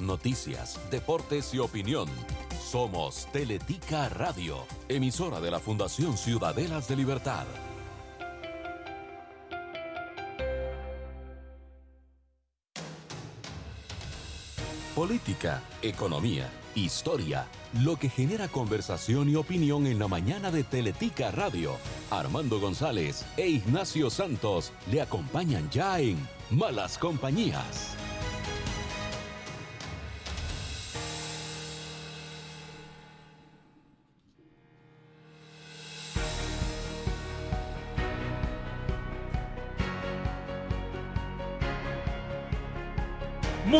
Noticias, deportes y opinión. Somos Teletica Radio, emisora de la Fundación Ciudadelas de Libertad. Política, economía, historia, lo que genera conversación y opinión en la mañana de Teletica Radio. Armando González e Ignacio Santos le acompañan ya en Malas Compañías.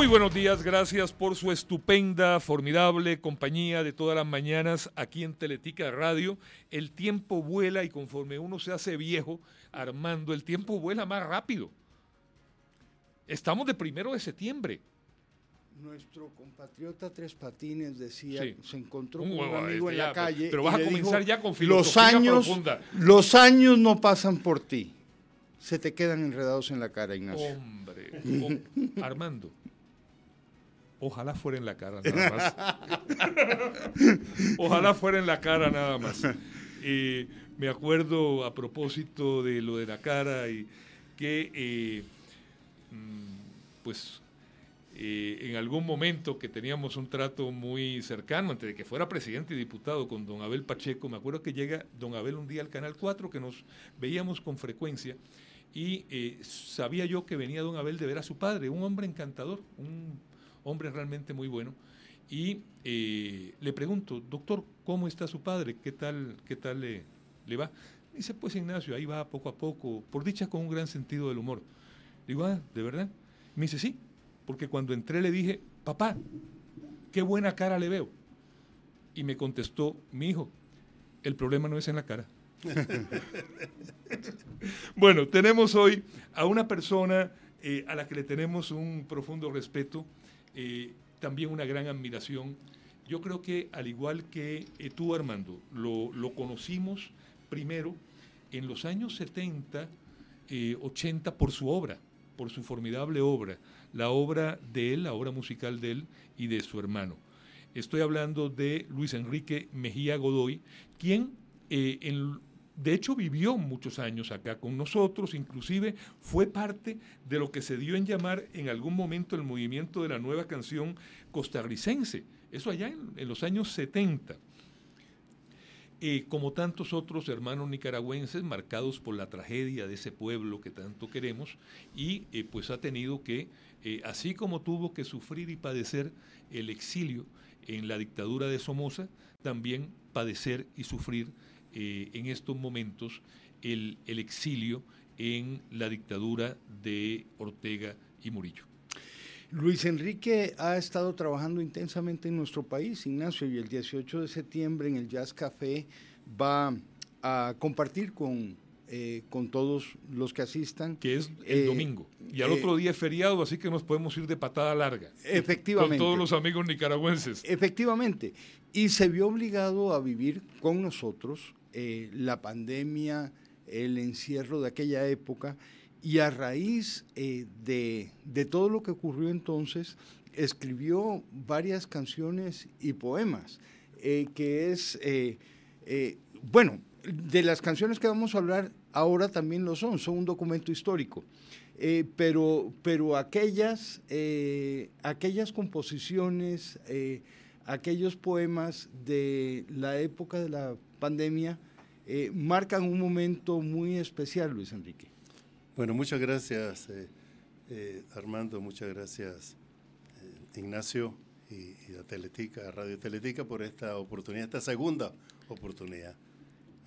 Muy buenos días, gracias por su estupenda, formidable compañía de todas las mañanas aquí en Teletica Radio. El tiempo vuela y conforme uno se hace viejo, Armando, el tiempo vuela más rápido. Estamos de primero de septiembre. Nuestro compatriota Tres Patines decía, Sí. se encontró Un con un huevo, amigo este en ya, la calle. pero vas a comenzar dijo, ya con los filosofía años, profunda". los años no pasan por ti, se te quedan enredados en la cara, Ignacio. Hombre, o- Armando. Ojalá fuera en la cara nada más. Ojalá fuera en la cara nada más. Eh, me acuerdo a propósito de lo de la cara y que eh, mm, pues eh, en algún momento que teníamos un trato muy cercano antes de que fuera presidente y diputado con don Abel Pacheco, me acuerdo que llega don Abel un día al Canal 4 que nos veíamos con frecuencia y eh, sabía yo que venía don Abel de ver a su padre, un hombre encantador, un hombre realmente muy bueno. Y eh, le pregunto, doctor, ¿cómo está su padre? ¿Qué tal, qué tal le, le va? Dice, pues Ignacio, ahí va poco a poco, por dicha con un gran sentido del humor. Digo, ah, ¿de verdad? Me dice, sí, porque cuando entré le dije, papá, qué buena cara le veo. Y me contestó, mi hijo, el problema no es en la cara. Bueno, tenemos hoy a una persona eh, a la que le tenemos un profundo respeto, eh, también una gran admiración. Yo creo que al igual que eh, tú, Armando, lo, conocimos primero en los años 70, eh, 80 por su obra, por su formidable obra, la obra de él, la obra musical de él y de su hermano. Estoy hablando de Luis Enrique Mejía Godoy, quien eh, en, de hecho vivió muchos años acá con nosotros, inclusive fue parte de lo que se dio en llamar en algún momento el movimiento de la nueva canción costarricense, eso allá en, los años 70. Eh, como tantos otros hermanos nicaragüenses marcados por la tragedia de ese pueblo que tanto queremos y eh, pues ha tenido que, eh, así como tuvo que sufrir y padecer el exilio en la dictadura de Somoza, también padecer y sufrir eh, en estos momentos el, el exilio en la dictadura de Ortega y Murillo. Luis Enrique ha estado trabajando intensamente en nuestro país, Ignacio, y el 18 de septiembre en el Jazz Café va a compartir con, eh, con todos los que asistan. Que es el Eh, domingo. Y al eh, otro día es feriado, así que nos podemos ir de patada larga. Efectivamente. Con todos los amigos nicaragüenses. Efectivamente. Y se vio obligado a vivir con nosotros eh, la pandemia, el encierro de aquella época, y a raíz eh, de, de todo lo que ocurrió entonces, escribió varias canciones y poemas, eh, que es, bueno, de las canciones que vamos a hablar ahora también lo son, son un documento histórico. Pero, pero aquellas, aquellas composiciones, aquellos poemas de la época de la pandemia eh, marcan un momento muy especial, Luis Enrique. Bueno, muchas gracias, eh, eh, Armando, muchas gracias, Ignacio y, y a Teletica, a Radio Teletica, por esta oportunidad, esta segunda oportunidad.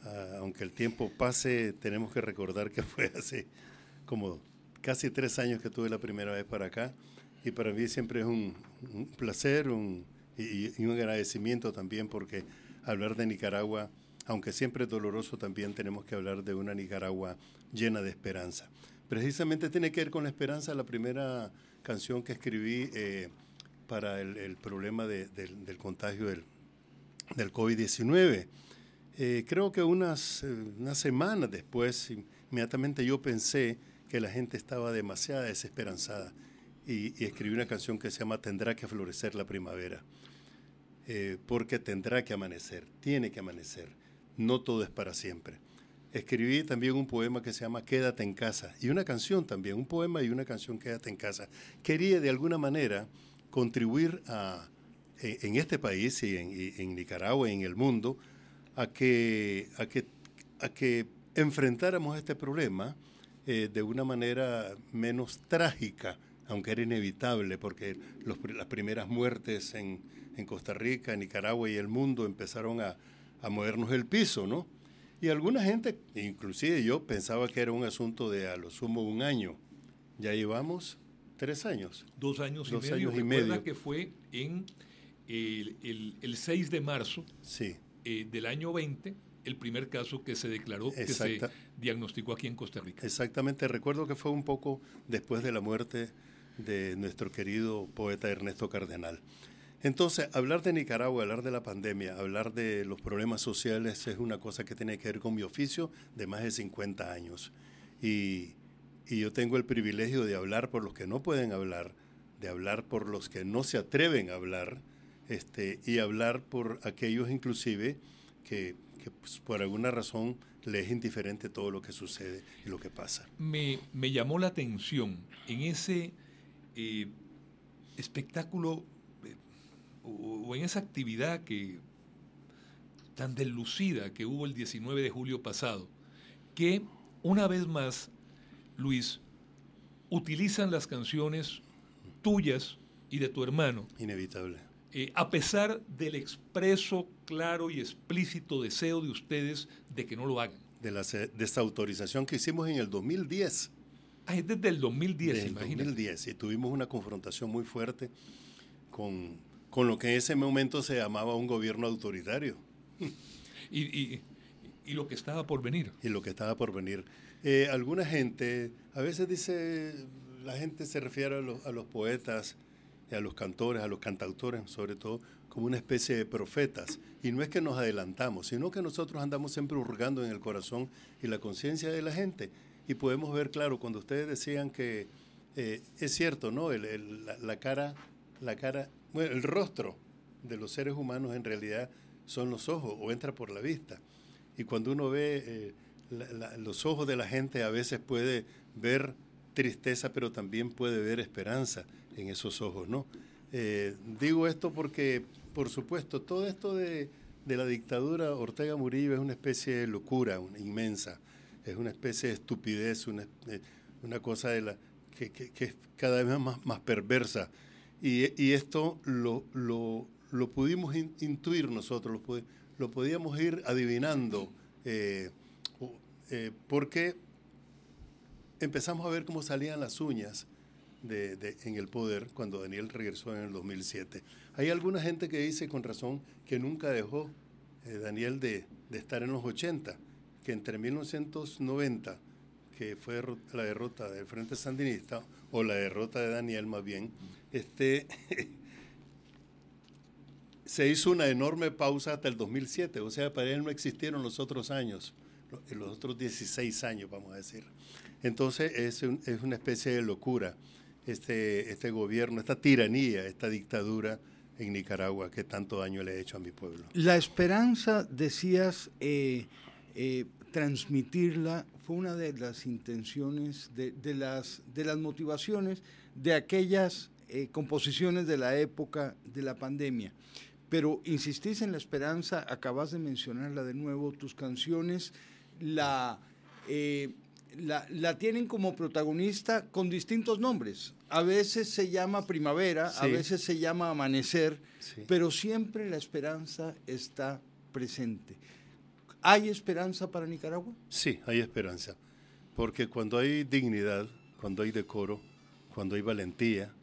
Ah, aunque el tiempo pase, tenemos que recordar que fue hace como casi tres años que tuve la primera vez para acá y para mí siempre es un, un placer un, y, y un agradecimiento también porque hablar de Nicaragua, aunque siempre doloroso, también tenemos que hablar de una Nicaragua llena de esperanza. Precisamente tiene que ver con la esperanza la primera canción que escribí eh, para el, problema de, del, contagio del, del COVID-19. Eh, creo que unas, eh, unas semanas después, inmediatamente yo pensé que la gente estaba demasiado desesperanzada y, escribí una canción que se llama Tendrá que florecer la primavera, porque tendrá que amanecer, tiene que amanecer, no todo es para siempre. Escribí también un poema que se llama Quédate en casa y una canción también, un poema y una canción Quédate en casa. Quería de alguna manera contribuir a, en, este país y en, Nicaragua y en el mundo a que, a que, a que enfrentáramos este problema eh, de una manera menos trágica, aunque era inevitable, porque las primeras muertes en, Costa Rica, Nicaragua y el mundo empezaron a, a movernos el piso, ¿no? Y alguna gente, inclusive yo, pensaba que era un asunto de a lo sumo un año. Ya llevamos tres años. Dos años y medio. Años y medio. que fue en el, el, 6 de marzo sí. Eh, del año 20 el primer caso que se declaró, que se diagnosticó aquí en Costa Rica. Exactamente, recuerdo que fue un poco después de la muerte de nuestro querido poeta Ernesto Cardenal. Entonces, hablar de Nicaragua, hablar de la pandemia, hablar de los problemas sociales es una cosa que tiene que ver con mi oficio de más de 50 años. Y, yo tengo el privilegio de hablar por los que no pueden hablar, de hablar por los que no se atreven a hablar, este, y hablar por aquellos inclusive que pues, por alguna razón le es indiferente todo lo que sucede y lo que pasa. Me, llamó la atención en ese eh, espectáculo eh, o, en esa actividad que tan deslucida que hubo el 19 de julio pasado, que una vez más, Luis, utilizan las canciones tuyas y de tu hermano. Inevitable eh, a pesar del expreso, claro y explícito deseo de ustedes de que no lo hagan. De la desautorización que hicimos en el 2010. Ah, es desde el 2010, desde el 2010, y tuvimos una confrontación muy fuerte con, con, lo que en ese momento se llamaba un gobierno autoritario. y, y, y, lo que estaba por venir. Y lo que estaba por venir. Eh, alguna gente, a veces dice, la gente se refiere a los, a los poetas a los cantores, a los cantautores sobre todo, como una especie de profetas. Y no es que nos adelantamos, sino que nosotros andamos siempre hurgando en el corazón y la conciencia de la gente. Y podemos ver, claro, cuando ustedes decían que eh, es cierto, ¿no? la, cara, la cara, bueno, el rostro de los seres humanos en realidad son los ojos o entra por la vista. Y cuando uno ve eh, los ojos de la gente a veces puede ver tristeza, pero también puede ver esperanza en esos ojos, ¿no? Eh, digo esto porque, por supuesto, todo esto de, la dictadura Ortega Murillo es una especie de locura inmensa, es una especie de estupidez, una, eh, una cosa de la, que, es cada vez más, más perversa. Y, esto lo, lo, lo, pudimos intuir nosotros, lo, lo, podíamos ir adivinando, eh, porque empezamos a ver cómo salían las uñas de, en el poder cuando Daniel regresó en el 2007. Hay alguna gente que dice con razón que nunca dejó eh, Daniel de, de, estar en los 80, que entre 1990, que fue la derrota del Frente Sandinista, o la derrota de Daniel más bien, este, se hizo una enorme pausa hasta el 2007, o sea, para él no existieron los otros años, los otros 16 años, vamos a decir. Entonces es, es una especie de locura este, este gobierno, esta tiranía, esta dictadura en Nicaragua que tanto daño le ha hecho a mi pueblo. La esperanza, decías, eh, eh, transmitirla fue una de las intenciones, de, las, de las motivaciones de aquellas eh, composiciones de la época de la pandemia. Pero insistís en la esperanza, acabas de mencionarla de nuevo, tus canciones, la la, tienen como protagonista con distintos nombres. A veces se llama primavera, a veces se llama amanecer, pero siempre la esperanza está presente. ¿Hay esperanza para Nicaragua? Sí, hay esperanza. Porque cuando hay dignidad, cuando hay decoro, cuando hay valentía,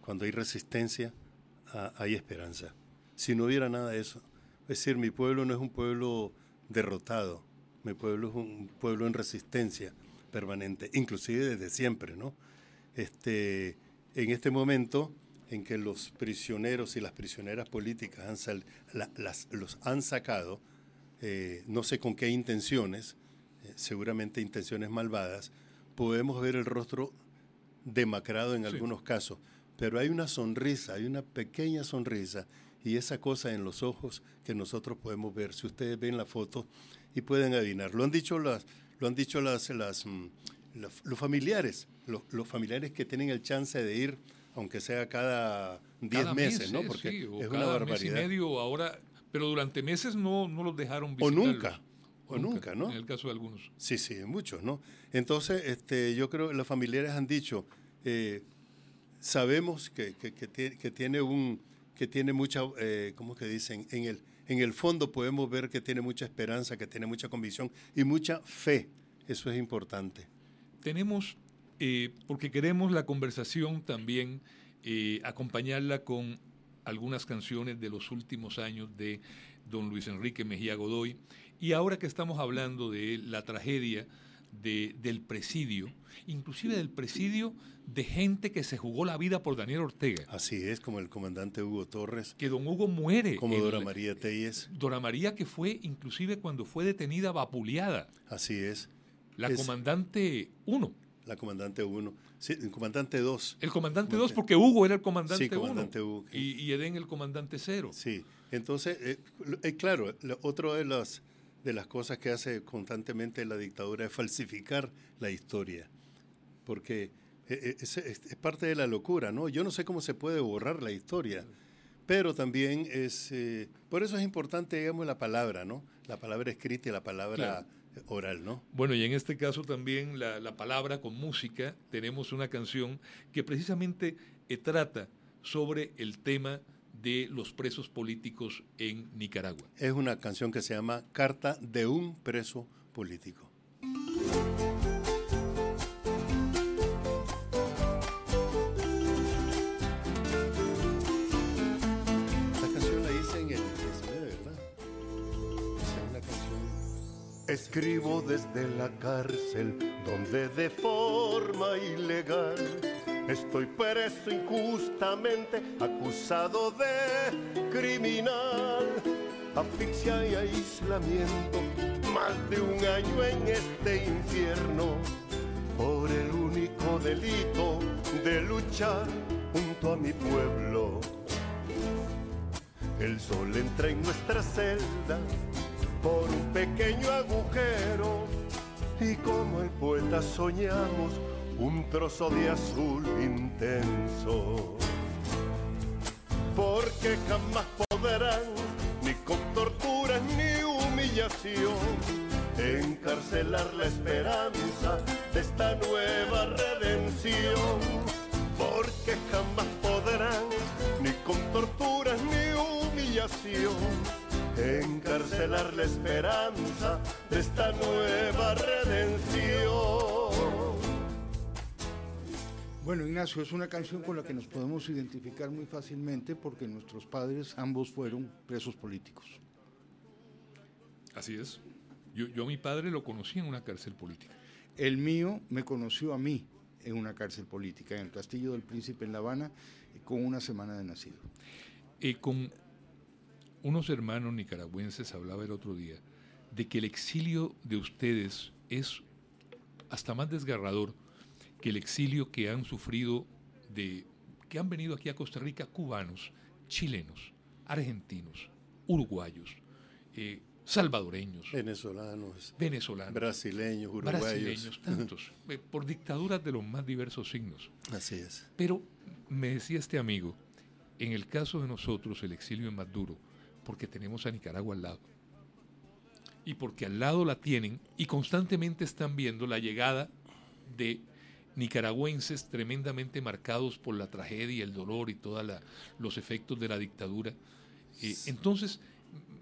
cuando hay resistencia, ah, hay esperanza. Si no hubiera nada de eso, es decir, mi pueblo no es un pueblo derrotado, mi pueblo es un pueblo en resistencia, permanente, inclusive desde siempre, ¿no? Este, en este momento en que los prisioneros y las prisioneras políticas han las, los han sacado, eh, no sé con qué intenciones, eh, seguramente intenciones malvadas, podemos ver el rostro demacrado en algunos casos, pero hay una sonrisa, hay una pequeña sonrisa y esa cosa en los ojos que nosotros podemos ver. Si ustedes ven la foto y pueden adivinar, lo han dicho las, lo han dicho las, las mm, los, familiares, los, familiares que tienen el chance de ir, aunque sea cada 10 meses, ¿no? Porque es una barbaridad. Mes y medio ahora, pero durante meses no, no los dejaron visitar. O nunca. O nunca, ¿no? En el caso de algunos. Sí, sí, muchos, ¿no? Entonces, este, yo creo que los familiares han dicho, eh, sabemos que, que, que, tiene un, que tiene mucha, eh, ¿cómo que dicen? En el, en el fondo podemos ver que tiene mucha esperanza, que tiene mucha convicción y mucha fe. Eso es importante. Tenemos, eh, porque queremos la conversación también, acompañarla con algunas canciones de los últimos años de don Luis Enrique Mejía Godoy. Y ahora que estamos hablando de la tragedia del presidio, inclusive del presidio de gente que se jugó la vida por Daniel Ortega. Así es, como el comandante Hugo Torres. Que don Hugo muere. Como Dora María Telles. Dora María que fue inclusive cuando fue detenida vapuleada. Así es. La comandante 1. La comandante 1. Sí, el comandante 2. El comandante 2 porque Hugo era el comandante 1. Sí, comandante Hugo. Y, y, Edén el comandante 0. Sí, entonces, eh, eh, claro, otro de las, de las cosas que hace constantemente la dictadura es falsificar la historia. Porque eh, es, es, parte de la locura, ¿no? Yo no sé cómo se puede borrar la historia, pero también es, por eso es importante, digamos, la palabra, ¿no? La palabra escrita y la palabra oral, ¿no? Bueno, y en este caso también la, palabra con música, tenemos una canción que precisamente eh, trata sobre el tema de los presos políticos en Nicaragua. Es una canción que se llama Carta de un preso político. Escribo desde la cárcel donde de forma ilegal estoy preso injustamente acusado de criminal. Asfixia y aislamiento, más de un año en este infierno por el único delito de luchar junto a mi pueblo. El sol entra en nuestra celda por un pequeño agujero y como el poeta soñamos un trozo de azul intenso. Porque jamás podrán, ni con torturas ni humillación, encarcelar la esperanza de esta nueva redención. Porque jamás podrán, ni con torturas ni humillación, encarcelar la esperanza de esta nueva redención. Bueno, Ignacio, es una canción con la que nos podemos identificar muy fácilmente porque nuestros padres ambos fueron presos políticos. Así es. Yo, yo a mi padre lo conocí en una cárcel política. El mío me conoció a mí en una cárcel política, en el Castillo del Príncipe en La Habana, con una semana de nacido. Eh, con unos hermanos nicaragüenses hablaba el otro día de que el exilio de ustedes es hasta más desgarrador que el exilio que han sufrido de que han venido aquí a Costa Rica cubanos, chilenos, argentinos, uruguayos, eh, salvadoreños, venezolanos, venezolanos, brasileños, uruguayos, brasileños, tantos, eh, por dictaduras de los más diversos signos. Así es. Pero me decía este amigo, en el caso de nosotros el exilio es más duro porque tenemos a Nicaragua al lado. Y porque al lado la tienen y constantemente están viendo la llegada de nicaragüenses tremendamente marcados por la tragedia, el dolor y todos los efectos de la dictadura. Eh, entonces,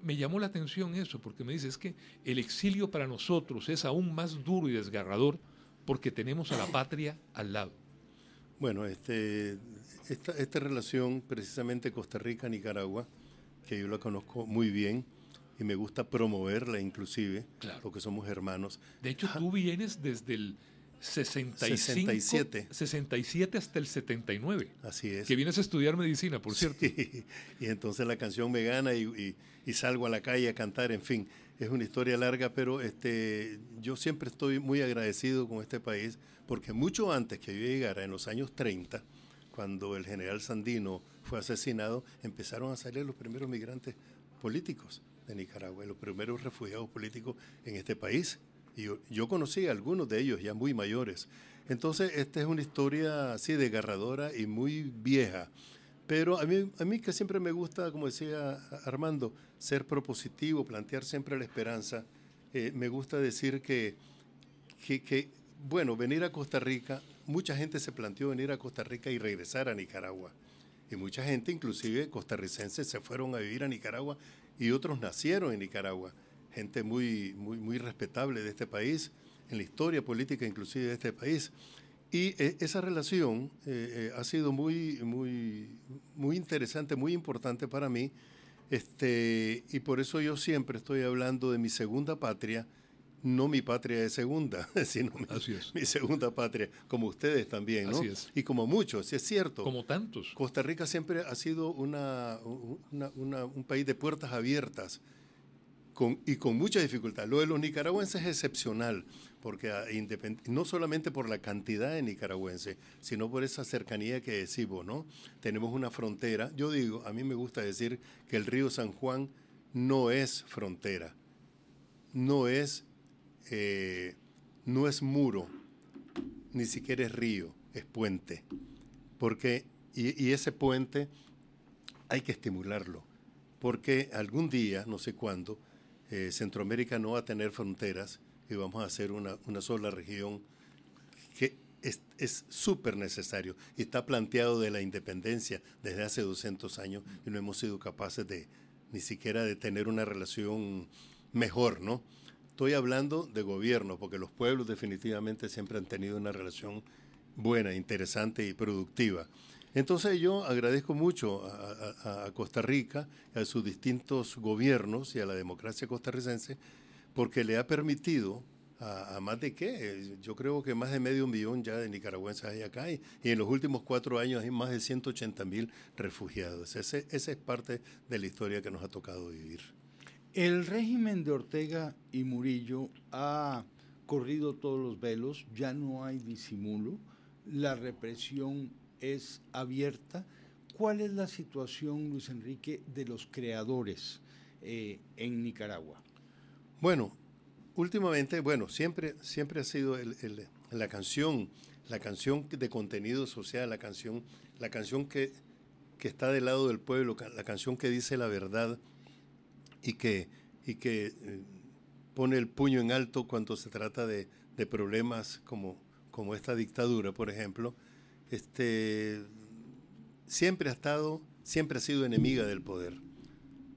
me llamó la atención eso, porque me dice, es que el exilio para nosotros es aún más duro y desgarrador porque tenemos a la patria al lado. Bueno, este, esta, esta relación, precisamente Costa Rica-Nicaragua, que yo la conozco muy bien y me gusta promoverla inclusive, porque somos hermanos. De hecho, tú vienes desde el 65, 67. 67 hasta el 79. Así es. Que vienes a estudiar medicina, por cierto. Y entonces la canción me gana y, y, salgo a la calle a cantar, en fin, es una historia larga, pero este, yo siempre estoy muy agradecido con este país porque mucho antes que yo llegara, en los años 30, cuando el general Sandino fue asesinado, empezaron a salir los primeros migrantes políticos de Nicaragua, los primeros refugiados políticos en este país. Y yo, conocí a algunos de ellos ya muy mayores. Entonces, esta es una historia así desgarradora y muy vieja. Pero a mí, que siempre me gusta, como decía Armando, ser propositivo, plantear siempre la esperanza. Eh, me gusta decir que, que, bueno, venir a Costa Rica, mucha gente se planteó venir a Costa Rica y regresar a Nicaragua. Y mucha gente, inclusive costarricenses, se fueron a vivir a Nicaragua y otros nacieron en Nicaragua. Gente muy, muy, muy respetable de este país, en la historia política inclusive de este país. Y eh, esa relación eh, eh, ha sido muy, muy, muy interesante, muy importante para mí. Este, y por eso yo siempre estoy hablando de mi segunda patria, no mi patria de segunda, sino mi, mi segunda patria, como ustedes también, ¿no? Así es. Y como muchos, es cierto. Como tantos. Costa Rica siempre ha sido una, una, una, un país de puertas abiertas con, y con mucha dificultad. Lo de los nicaragüenses es excepcional, porque ah, no solamente por la cantidad de nicaragüenses, sino por esa cercanía que decimos, ¿no? Tenemos una frontera. Yo digo, a mí me gusta decir que el río San Juan no es frontera, no es, eh, no es muro, ni siquiera es río, es puente. Porque, y, ese puente hay que estimularlo, porque algún día, no sé cuándo, eh, Centroamérica no va a tener fronteras y vamos a hacer una, una sola región que es súper necesario y está planteado de la independencia desde hace 200 años y no hemos sido capaces de ni siquiera de tener una relación mejor, ¿no? Estoy hablando de gobierno, porque los pueblos definitivamente siempre han tenido una relación buena, interesante y productiva. Entonces yo agradezco mucho a, Costa Rica, a sus distintos gobiernos y a la democracia costarricense, porque le ha permitido a, más de qué, yo creo que más de medio millón ya de nicaragüenses hay acá y, en los últimos cuatro años hay más de 180 mil refugiados. Ese, esa es parte de la historia que nos ha tocado vivir. El régimen de Ortega y Murillo ha corrido todos los velos, ya no hay disimulo, la represión es abierta. ¿Cuál es la situación, Luis Enrique, de los creadores eh, en Nicaragua? Bueno, últimamente, bueno, siempre, siempre ha sido la canción, la canción de contenido social, la canción, la canción que, que, está del lado del pueblo, la canción que dice la verdad y que, y que eh, pone el puño en alto cuando se trata de, de problemas como, como esta dictadura, por ejemplo este, siempre ha estado, siempre ha sido enemiga del poder,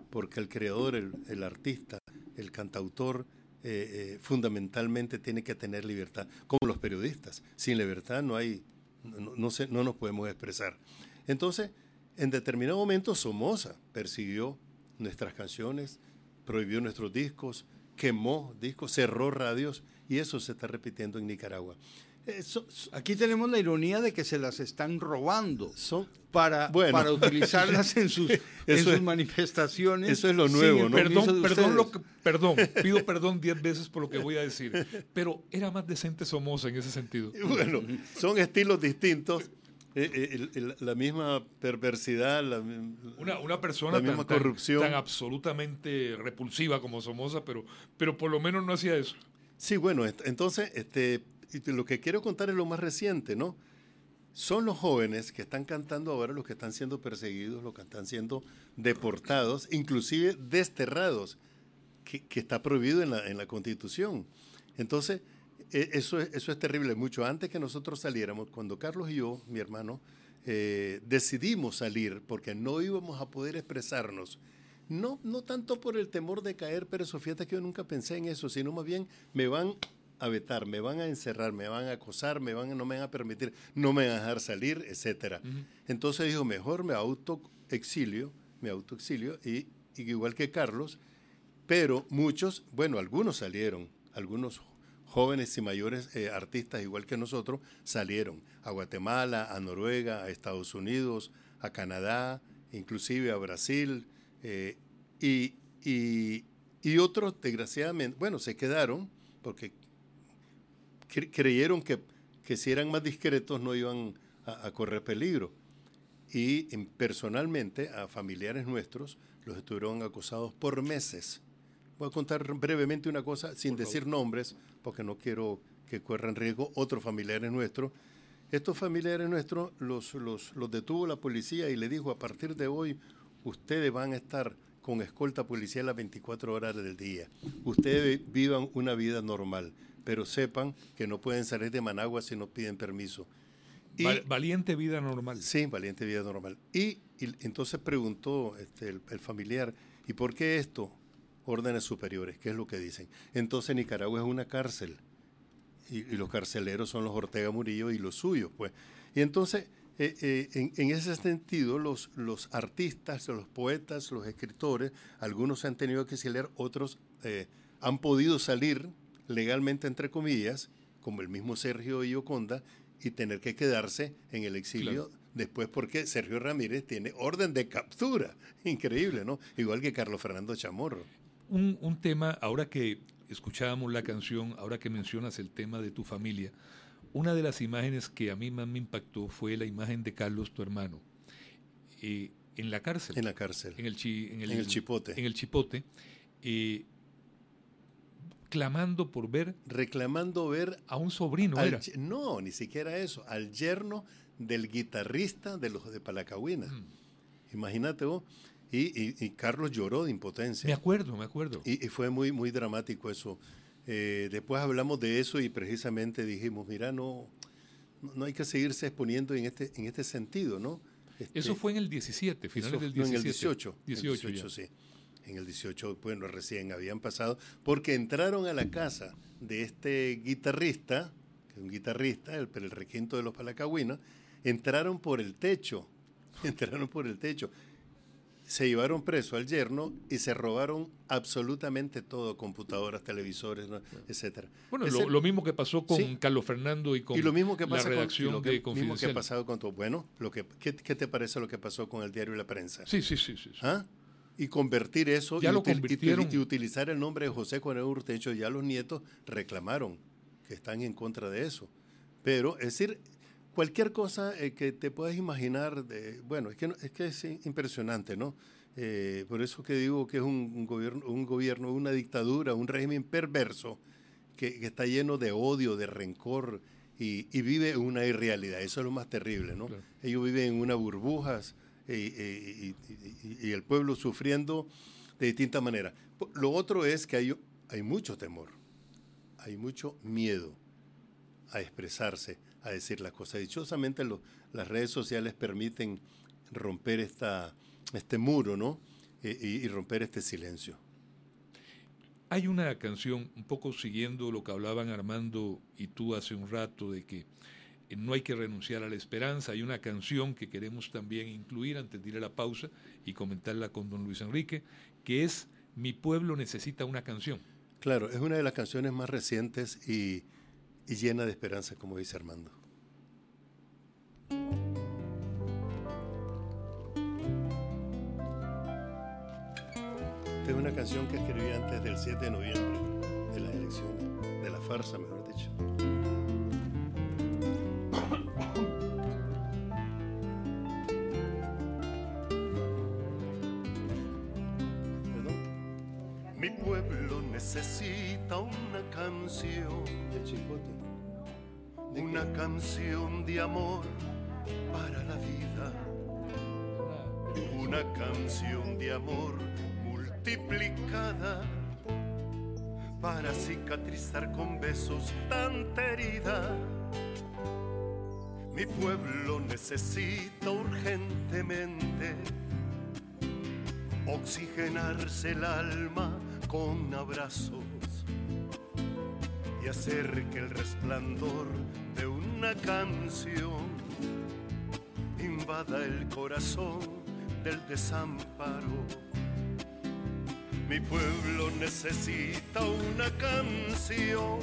porque el creador, el, artista, el cantautor, eh, eh, fundamentalmente tiene que tener libertad, como los periodistas. Sin libertad no hay, no, no, no nos podemos expresar. Entonces, en determinado momento Somoza persiguió nuestras canciones, prohibió nuestros discos, quemó discos, cerró radios y eso se está repitiendo en Nicaragua. Aquí tenemos la ironía de que se las están robando para, para utilizarlas en sus, manifestaciones. Eso es lo nuevo, ¿no? Perdón, perdón, lo perdón, pido perdón diez veces por lo que voy a decir, pero era más decente Somoza en ese sentido. Bueno, son estilos distintos. Eh, eh, la misma perversidad, la, una, persona misma tan, corrupción. Tan, absolutamente repulsiva como Somoza, pero, pero por lo menos no hacía eso. Sí, bueno, entonces, este, lo que quiero contar es lo más reciente, ¿no? Son los jóvenes que están cantando ahora los que están siendo perseguidos, los que están siendo deportados, inclusive desterrados, que, está prohibido en la, en la Constitución. Entonces, eso es, eso es terrible. Mucho antes que nosotros saliéramos, cuando Carlos y yo, mi hermano, eh, decidimos salir porque no íbamos a poder expresarnos. No, no tanto por el temor de caer, pero fíjate que yo nunca pensé en eso, sino más bien me van a vetar, me van a encerrar, me van a acosar, me van, no me van a permitir, no me van a dejar salir, etcétera. Entonces dijo, mejor me autoexilio, me autoexilio, y, y, igual que Carlos, pero muchos, bueno, algunos salieron, algunos jóvenes y mayores eh, artistas, igual que nosotros, salieron a Guatemala, a Noruega, a Estados Unidos, a Canadá, inclusive a Brasil, eh, y, otros, desgraciadamente, bueno, se quedaron porque creyeron que, que si eran más discretos no iban a, correr peligro. Y personalmente a familiares nuestros los estuvieron acosados por meses. Voy a contar brevemente una cosa sin decir nombres, porque no quiero que corran riesgo otros familiares nuestros. Estos familiares nuestros los, los, los detuvo la policía y le dijo, a partir de hoy ustedes van a estar con escolta policial las 24 horas del día. Ustedes vivan una vida normal, pero sepan que no pueden salir de Managua si no piden permiso. Y, valiente vida normal. Sí, valiente vida normal. Y, entonces preguntó este, el, familiar, ¿y por qué esto? Órdenes superiores, ¿qué es lo que dicen? Entonces Nicaragua es una cárcel y, los carceleros son los Ortega Murillo y los suyos, pues. Y entonces eh, eh, en, ese sentido, los, los artistas, los poetas, los escritores, algunos se han tenido que exiliar, otros eh, han podido salir legalmente, entre comillas, como el mismo Sergio Ioconda, y tener que quedarse en el exilio después porque Sergio Ramírez tiene orden de captura. Increíble, ¿no? Igual que Carlos Fernando Chamorro. Un, un tema, ahora que escuchábamos la canción, ahora que mencionas el tema de tu familia, una de las imágenes que a mí más me impactó fue la imagen de Carlos, tu hermano, eh, en la cárcel. En la cárcel. En el, en el, chipote. En el chipote. Eh, clamando por ver. Reclamando ver. A un sobrino, era. No, ni siquiera eso. Al yerno del guitarrista de los de Palacahuina. Mm. Imagínate vos. Y, Carlos lloró de impotencia. Me acuerdo, me acuerdo. Y, y, fue muy, muy dramático eso. Eh, después hablamos de eso y precisamente dijimos, mira, no, no hay que seguirse exponiendo en este, en este sentido, ¿no? Este, eso fue en el 17, finales del 17. en el 18. 18, sí. En el 18, bueno, recién habían pasado, porque entraron a la casa de este guitarrista, que es un guitarrista, el, el requinto de los Palacahuinas, entraron por el techo, entraron por el techo se llevaron preso al yerno y se robaron absolutamente todo, computadoras, televisores, etcétera. Bueno, lo, mismo que pasó con Carlos Fernando y con lo mismo que la redacción con, lo que, mismo que ha pasado con todo. Bueno, lo que, ¿qué, te parece lo que pasó con el diario y la prensa? Sí, sí, sí. sí, ¿Ah? Y convertir eso y, y, utilizar el nombre de José Juan Urtecho, ya los nietos reclamaron que están en contra de eso. Pero, es decir, cualquier cosa eh, que te puedas imaginar, de, bueno, es que, es que es impresionante, ¿no? Eh, por eso que digo que es un, gobierno, un gobierno, una dictadura, un régimen perverso que, está lleno de odio, de rencor y, vive una irrealidad. Eso es lo más terrible, ¿no? Ellos viven en una burbujas y, el pueblo sufriendo de distintas maneras. Lo otro es que hay, hay mucho temor, hay mucho miedo a expresarse, a decir las cosas. Dichosamente las redes sociales permiten romper esta, este muro, ¿no? E, y, romper este silencio. Hay una canción, un poco siguiendo lo que hablaban Armando y tú hace un rato, de que eh, no hay que renunciar a la esperanza. Hay una canción que queremos también incluir antes de ir a la pausa y comentarla con don Luis Enrique, que es Mi pueblo necesita una canción. Claro, es una de las canciones más recientes y, y llena de esperanza, como dice Armando. Esta es una canción que escribí antes del 7 de noviembre, de las elecciones, de la farsa, mejor dicho. Mi pueblo necesita una canción. Una canción de amor para la vida. Una canción de amor multiplicada para cicatrizar con besos tanta herida. Mi pueblo necesita urgentemente oxigenarse el alma con abrazos y hacer que el resplandor de una canción invada el corazón del desamparo. Mi pueblo necesita una canción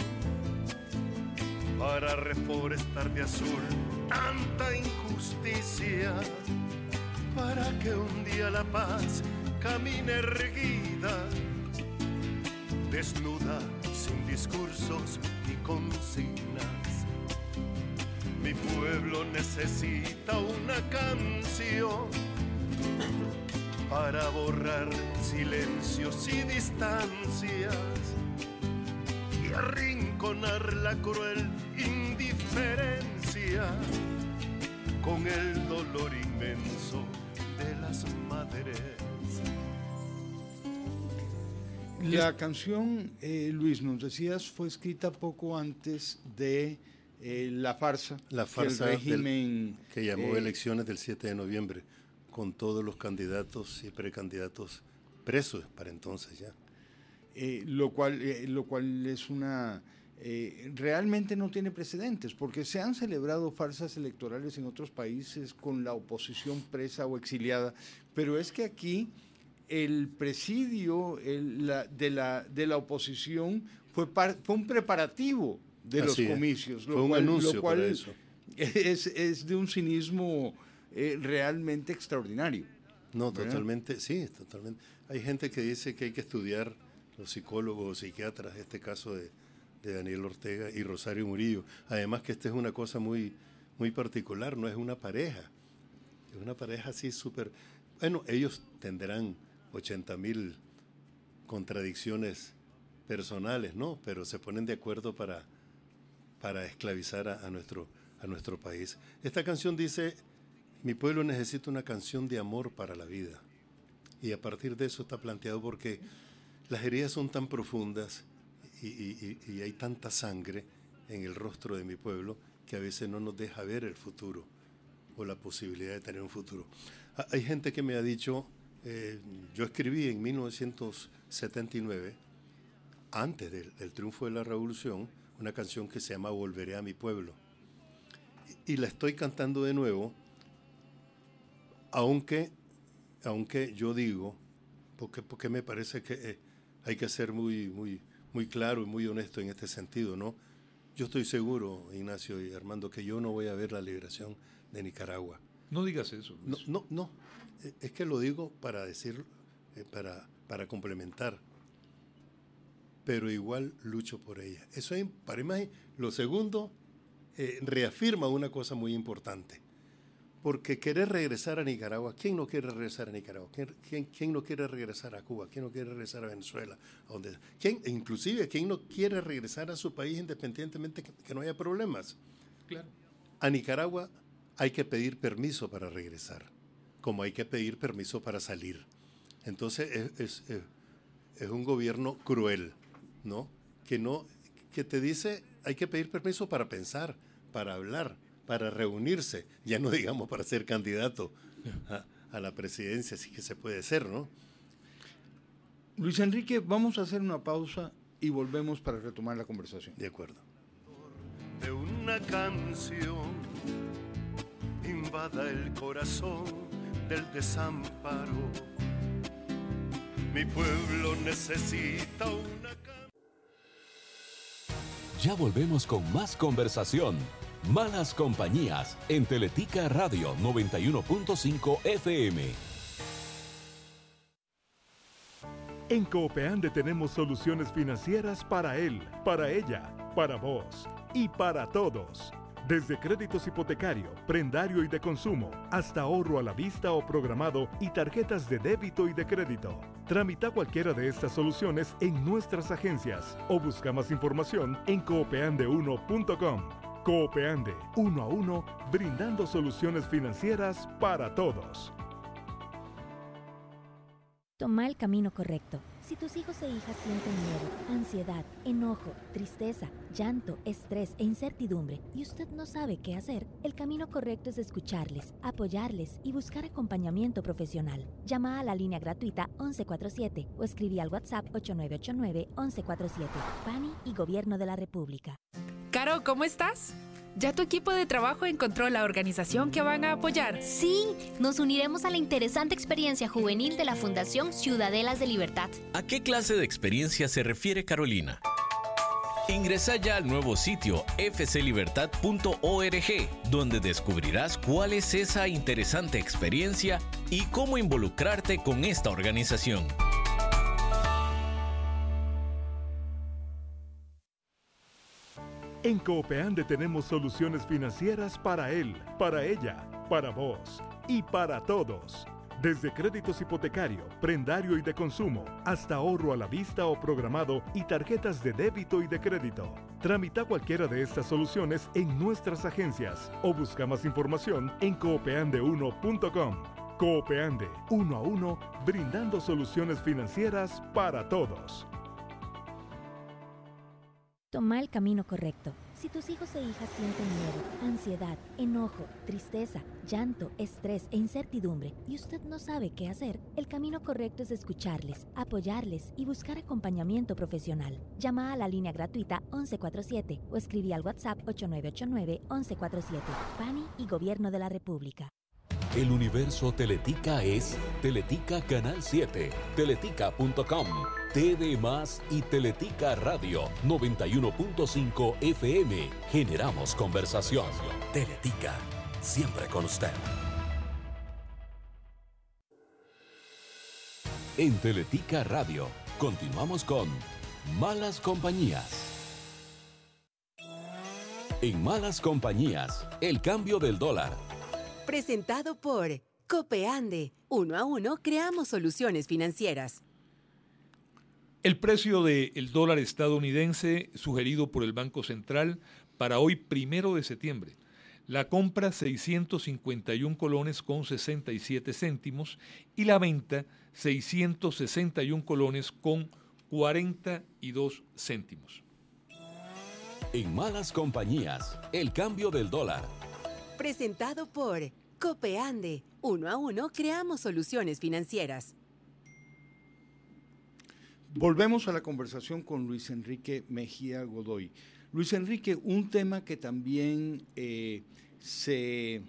para reforestar de azul tanta injusticia, para que un día la paz camine erguida, desnuda, sin discursos ni consignas Mi pueblo necesita una canción para borrar silencios y distancias y arrinconar la cruel indiferencia con el dolor inmenso de las madres. La canción, eh, Luis, nos decías, fue escrita poco antes de eh, la farsa. La farsa que, el régimen, que llamó eh, elecciones del 7 de noviembre, con todos los candidatos y precandidatos presos para entonces ya. lo, cual, lo cual es una... realmente no tiene precedentes, porque se han celebrado farsas electorales en otros países con la oposición presa o exiliada, pero es que aquí el presidio de, la, de la oposición fue, fue un preparativo de los comicios. Lo fue un anuncio lo cual eso. Es, es, de un cinismo eh, realmente extraordinario. No, totalmente, sí, totalmente. Hay gente que dice que hay que estudiar, los psicólogos, psiquiatras, este caso de, de Daniel Ortega y Rosario Murillo. Además que esta es una cosa muy, muy particular, no es una pareja. Es una pareja así súper... Bueno, ellos tendrán 80 mil contradicciones personales, ¿no? Pero se ponen de acuerdo para, para esclavizar a, nuestro, a nuestro país. Esta canción dice, mi pueblo necesita una canción de amor para la vida. Y a partir de eso está planteado porque las heridas son tan profundas y, y hay tanta sangre en el rostro de mi pueblo que a veces no nos deja ver el futuro o la posibilidad de tener un futuro. Hay gente que me ha dicho, eh, yo escribí en 1979, antes del, triunfo de la revolución, una canción que se llama Volveré a mi pueblo. Y, la estoy cantando de nuevo, aunque, aunque yo digo, porque, porque me parece que eh, hay que ser muy, muy, muy claro y muy honesto en este sentido, ¿no? Yo estoy seguro, Ignacio y Armando, que yo no voy a ver la liberación de Nicaragua. No digas eso. No, no, no, es que lo digo para decir, eh, para, para complementar, pero igual lucho por ella. Eso es, para mí, lo segundo, eh, reafirma una cosa muy importante. Porque querer regresar a Nicaragua, ¿quién no quiere regresar a Nicaragua? ¿Quién, quién, no quiere regresar a Cuba? ¿Quién no quiere regresar a Venezuela? ¿A donde, ¿quién, inclusive, ¿quién no quiere regresar a su país independientemente que, que no haya problemas? Claro. A Nicaragua hay que pedir permiso para regresar como hay que pedir permiso para salir. Entonces es, es, un gobierno cruel, ¿no? Que, no, que te dice hay que pedir permiso para pensar, para hablar, para reunirse, ya no digamos para ser candidato a, a la presidencia, así que se puede ser, ¿no? Luis Enrique, vamos a hacer una pausa y volvemos para retomar la conversación. De acuerdo. De una canción invada el corazón del desamparo. Mi pueblo necesita una... Ya volvemos con más conversación. Malas compañías en Teletica Radio 91.5 FM. En Coopeande tenemos soluciones financieras para él, para ella, para vos y para todos. Desde créditos hipotecario, prendario y de consumo, hasta ahorro a la vista o programado y tarjetas de débito y de crédito. Tramita cualquiera de estas soluciones en nuestras agencias o busca más información en coopeande1.com. Coopeande, uno a uno, brindando soluciones financieras para todos. Toma el camino correcto si tus hijos e hijas sienten miedo, ansiedad, enojo, tristeza, llanto, estrés e incertidumbre y usted no sabe qué hacer, el camino correcto es escucharles, apoyarles y buscar acompañamiento profesional. Llama a la línea gratuita 1147 o escribí al WhatsApp 8989-1147. PANI y Gobierno de la República. Caro, ¿cómo estás? ¿Ya tu equipo de trabajo encontró la organización que van a apoyar? Sí, nos uniremos a la interesante experiencia juvenil de la Fundación Ciudadelas de Libertad. ¿A qué clase de experiencia se refiere Carolina? Ingresa ya al nuevo sitio fclibertad.org, donde descubrirás cuál es esa interesante experiencia y cómo involucrarte con esta organización. En Coopeande tenemos soluciones financieras para él, para ella, para vos y para todos. Desde créditos hipotecario, prendario y de consumo, hasta ahorro a la vista o programado y tarjetas de débito y de crédito. Tramita cualquiera de estas soluciones en nuestras agencias o busca más información en coopeande1.com. Coopeande, uno a uno, brindando soluciones financieras para todos. Toma el camino correcto. Si tus hijos e hijas sienten miedo, ansiedad, enojo, tristeza, llanto, estrés e incertidumbre y usted no sabe qué hacer, el camino correcto es escucharles, apoyarles y buscar acompañamiento profesional. Llama a la línea gratuita 1147 o escribí al WhatsApp 8989-1147. PANI y Gobierno de la República. El universo Teletica es Teletica Canal 7, teletica.com, TV Más y Teletica Radio 91.5 FM. Generamos conversación. Teletica, siempre con usted. En Teletica Radio, continuamos con Malas Compañías. En Malas Compañías, el cambio del dólar Presentado por Copeande. Uno a uno creamos soluciones financieras. El precio del dólar estadounidense sugerido por el Banco Central para hoy primero de septiembre. La compra 651 colones con 67 céntimos y la venta 661 colones con 42 céntimos. En malas compañías, el cambio del dólar Presentado por Copeande. Uno a uno creamos soluciones financieras. Volvemos a la conversación con Luis Enrique Mejía Godoy. Luis Enrique, un tema que también eh, se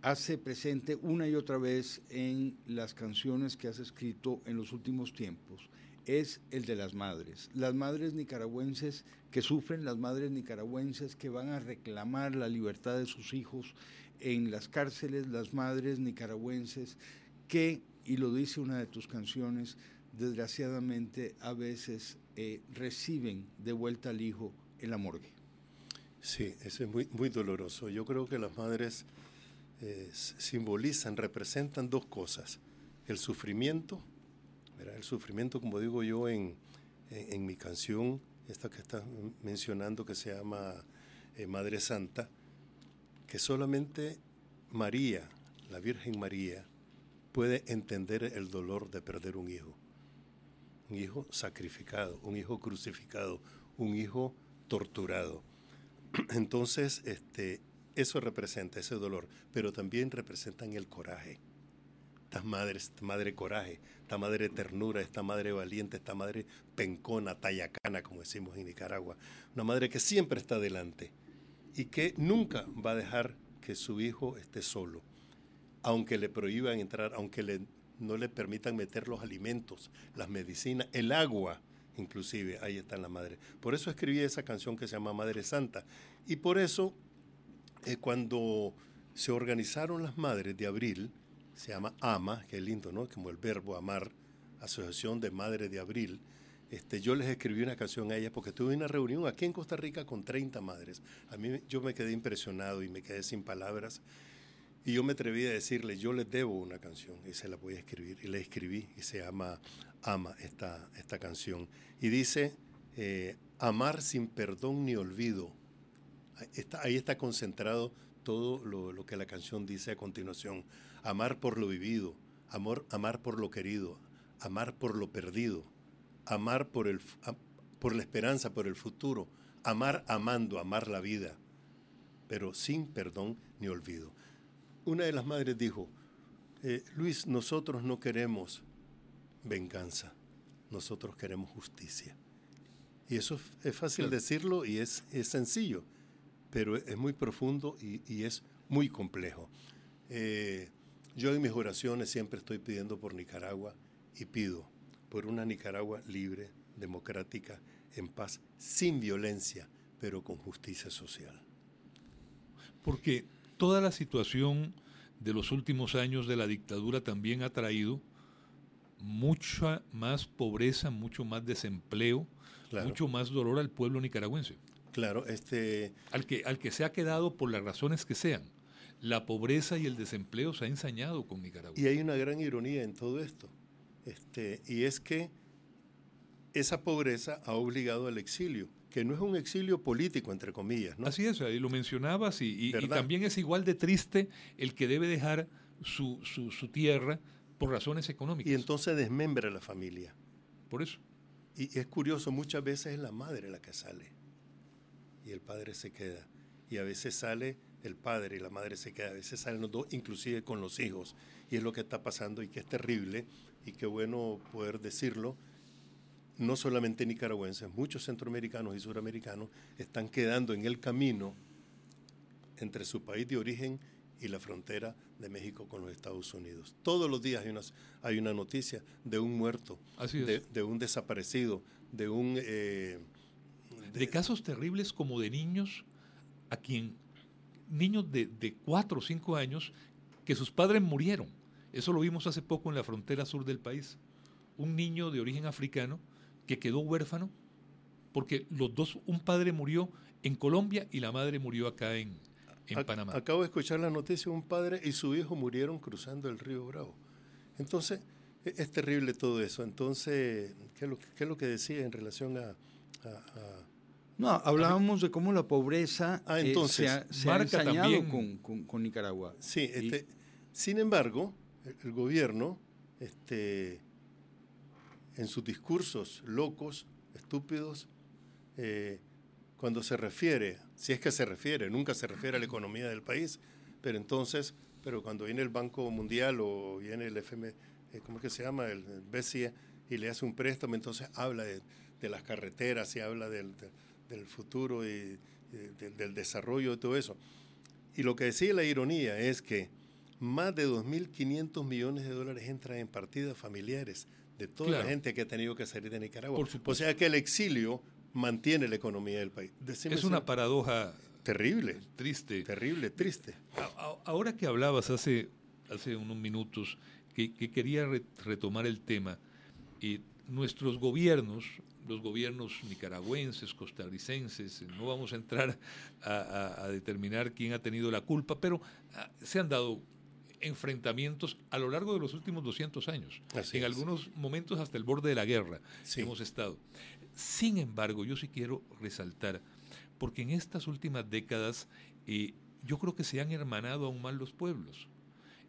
hace presente una y otra vez en las canciones que has escrito en los últimos tiempos es el de las madres. Las madres nicaragüenses que sufren, las madres nicaragüenses que van a reclamar la libertad de sus hijos en las cárceles, las madres nicaragüenses que, y lo dice una de tus canciones, desgraciadamente a veces eh, reciben de vuelta al hijo en la morgue. Sí, eso es muy, doloroso. Yo creo que las madres eh, simbolizan, representan dos cosas, el sufrimiento el sufrimiento, como digo yo en, en, mi canción, esta que estás mencionando, que se llama eh, Madre Santa, que solamente María, la Virgen María, puede entender el dolor de perder un hijo. Un hijo sacrificado, un hijo crucificado, un hijo torturado. Entonces, este, eso representa ese dolor, pero también representan el coraje esta madre, esta madre coraje, esta madre ternura, esta madre valiente, esta madre pencona, tayacana, como decimos en Nicaragua. Una madre que siempre está adelante y que nunca va a dejar que su hijo esté solo, aunque le prohíban entrar, aunque le, no le permitan meter los alimentos, las medicinas, el agua, inclusive, ahí está la madre. Por eso escribí esa canción que se llama Madre Santa. Y por eso, eh, cuando se organizaron las madres de abril, se llama AMA, que es lindo, ¿no? Como el verbo amar, Asociación de Madres de Abril. Este, yo les escribí una canción a ellas porque tuve una reunión aquí en Costa Rica con 30 madres. A mí yo me quedé impresionado y me quedé sin palabras. Y yo me atreví a decirle, yo les debo una canción y se la voy a escribir. Y la escribí y se llama Ama esta, esta canción. Y dice, eh, amar sin perdón ni olvido. Está, ahí está concentrado todo lo, lo, que la canción dice a continuación amar por lo vivido, amor, amar por lo querido, amar por lo perdido, amar por, el, por la esperanza, por el futuro, amar amando, amar la vida, pero sin perdón ni olvido. Una de las madres dijo, eh, Luis, nosotros no queremos venganza, nosotros queremos justicia. Y eso es fácil decirlo y es, es, sencillo, pero es muy profundo y, y es muy complejo. Eh, yo en mis oraciones siempre estoy pidiendo por Nicaragua y pido por una Nicaragua libre, democrática, en paz, sin violencia, pero con justicia social. Porque toda la situación de los últimos años de la dictadura también ha traído mucha más pobreza, mucho más desempleo, mucho más dolor al pueblo nicaragüense. Claro, este... Al que, al que se ha quedado por las razones que sean. La pobreza y el desempleo se ha ensañado con Nicaragua. Y hay una gran ironía en todo esto. Este, y es que esa pobreza ha obligado al exilio, que no es un exilio político, entre comillas. ¿no? Así es, y lo mencionabas, y, y, también es igual de triste el que debe dejar su, su, su, tierra por razones económicas. Y entonces desmembra a la familia. Por eso. Y es curioso, muchas veces es la madre la que sale y el padre se queda. Y a veces sale el padre y la madre se queda, a veces salen los dos, inclusive con los hijos. Y es lo que está pasando y que es terrible y qué bueno poder decirlo. No solamente nicaragüenses, muchos centroamericanos y suramericanos están quedando en el camino entre su país de origen y la frontera de México con los Estados Unidos. Todos los días hay una, hay una noticia de un muerto, de, de, un desaparecido, de un... Eh, de, casos terribles como de niños a quien, niños de, de cuatro o cinco años, que sus padres murieron. Eso lo vimos hace poco en la frontera sur del país. Un niño de origen africano que quedó huérfano porque los dos, un padre murió en Colombia y la madre murió acá en, en Panamá. Acabo de escuchar la noticia, un padre y su hijo murieron cruzando el río Bravo. Entonces, e, es, terrible todo eso. Entonces, ¿qué es lo, qué es lo que decía en relación a, a, a no, hablábamos de cómo la pobreza ah, entonces, eh, se ha, se ha ensañado con, con, con, Nicaragua. Sí, este, sin embargo, el, el, gobierno, este, en sus discursos locos, estúpidos, eh, cuando se refiere, si es que se refiere, nunca se refiere a la economía del país, pero entonces, pero cuando viene el Banco Mundial o viene el FM, eh, ¿cómo es que se llama? El, el BCE, y le hace un préstamo, entonces habla de, de las carreteras y habla del, de, del futuro y, de, del desarrollo de todo eso. Y lo que decía la ironía es que más de 2.500 millones de dólares entran en partidas familiares de toda claro. la gente que ha tenido que salir de Nicaragua. Por supuesto. O sea que el exilio mantiene la economía del país. Decime es una paradoja terrible, triste, terrible, triste. Ahora que hablabas hace hace unos minutos que, que quería re retomar el tema y nuestros gobiernos los gobiernos nicaragüenses, costarricenses, no vamos a entrar a, a, a determinar quién ha tenido la culpa, pero a, ah, se han dado enfrentamientos a lo largo de los últimos 200 años. Así en es. algunos momentos hasta el borde de la guerra Sí. hemos estado. Sin embargo, yo sí quiero resaltar, porque en estas últimas décadas eh, yo creo que se han hermanado aún más los pueblos.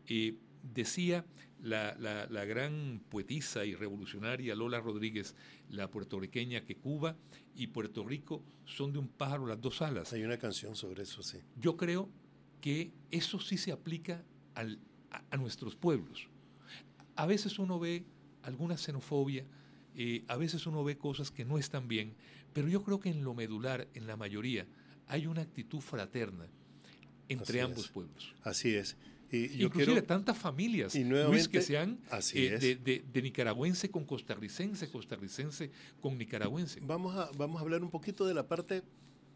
Eh, decía la, la, la, gran poetisa y revolucionaria Lola Rodríguez, la puertorriqueña, que Cuba y Puerto Rico son de un pájaro las dos alas. Hay una canción sobre eso, sí. Yo creo que eso sí se aplica al, a, a, nuestros pueblos. A veces uno ve alguna xenofobia, eh, a veces uno ve cosas que no están bien, pero yo creo que en lo medular, en la mayoría, hay una actitud fraterna entre Así ambos es. pueblos. Así es. Y yo Inclusive quiero, tantas familias, y Luis, que sean eh, de, de, de, nicaragüense con costarricense, costarricense con nicaragüense. Vamos a, vamos a hablar un poquito de la parte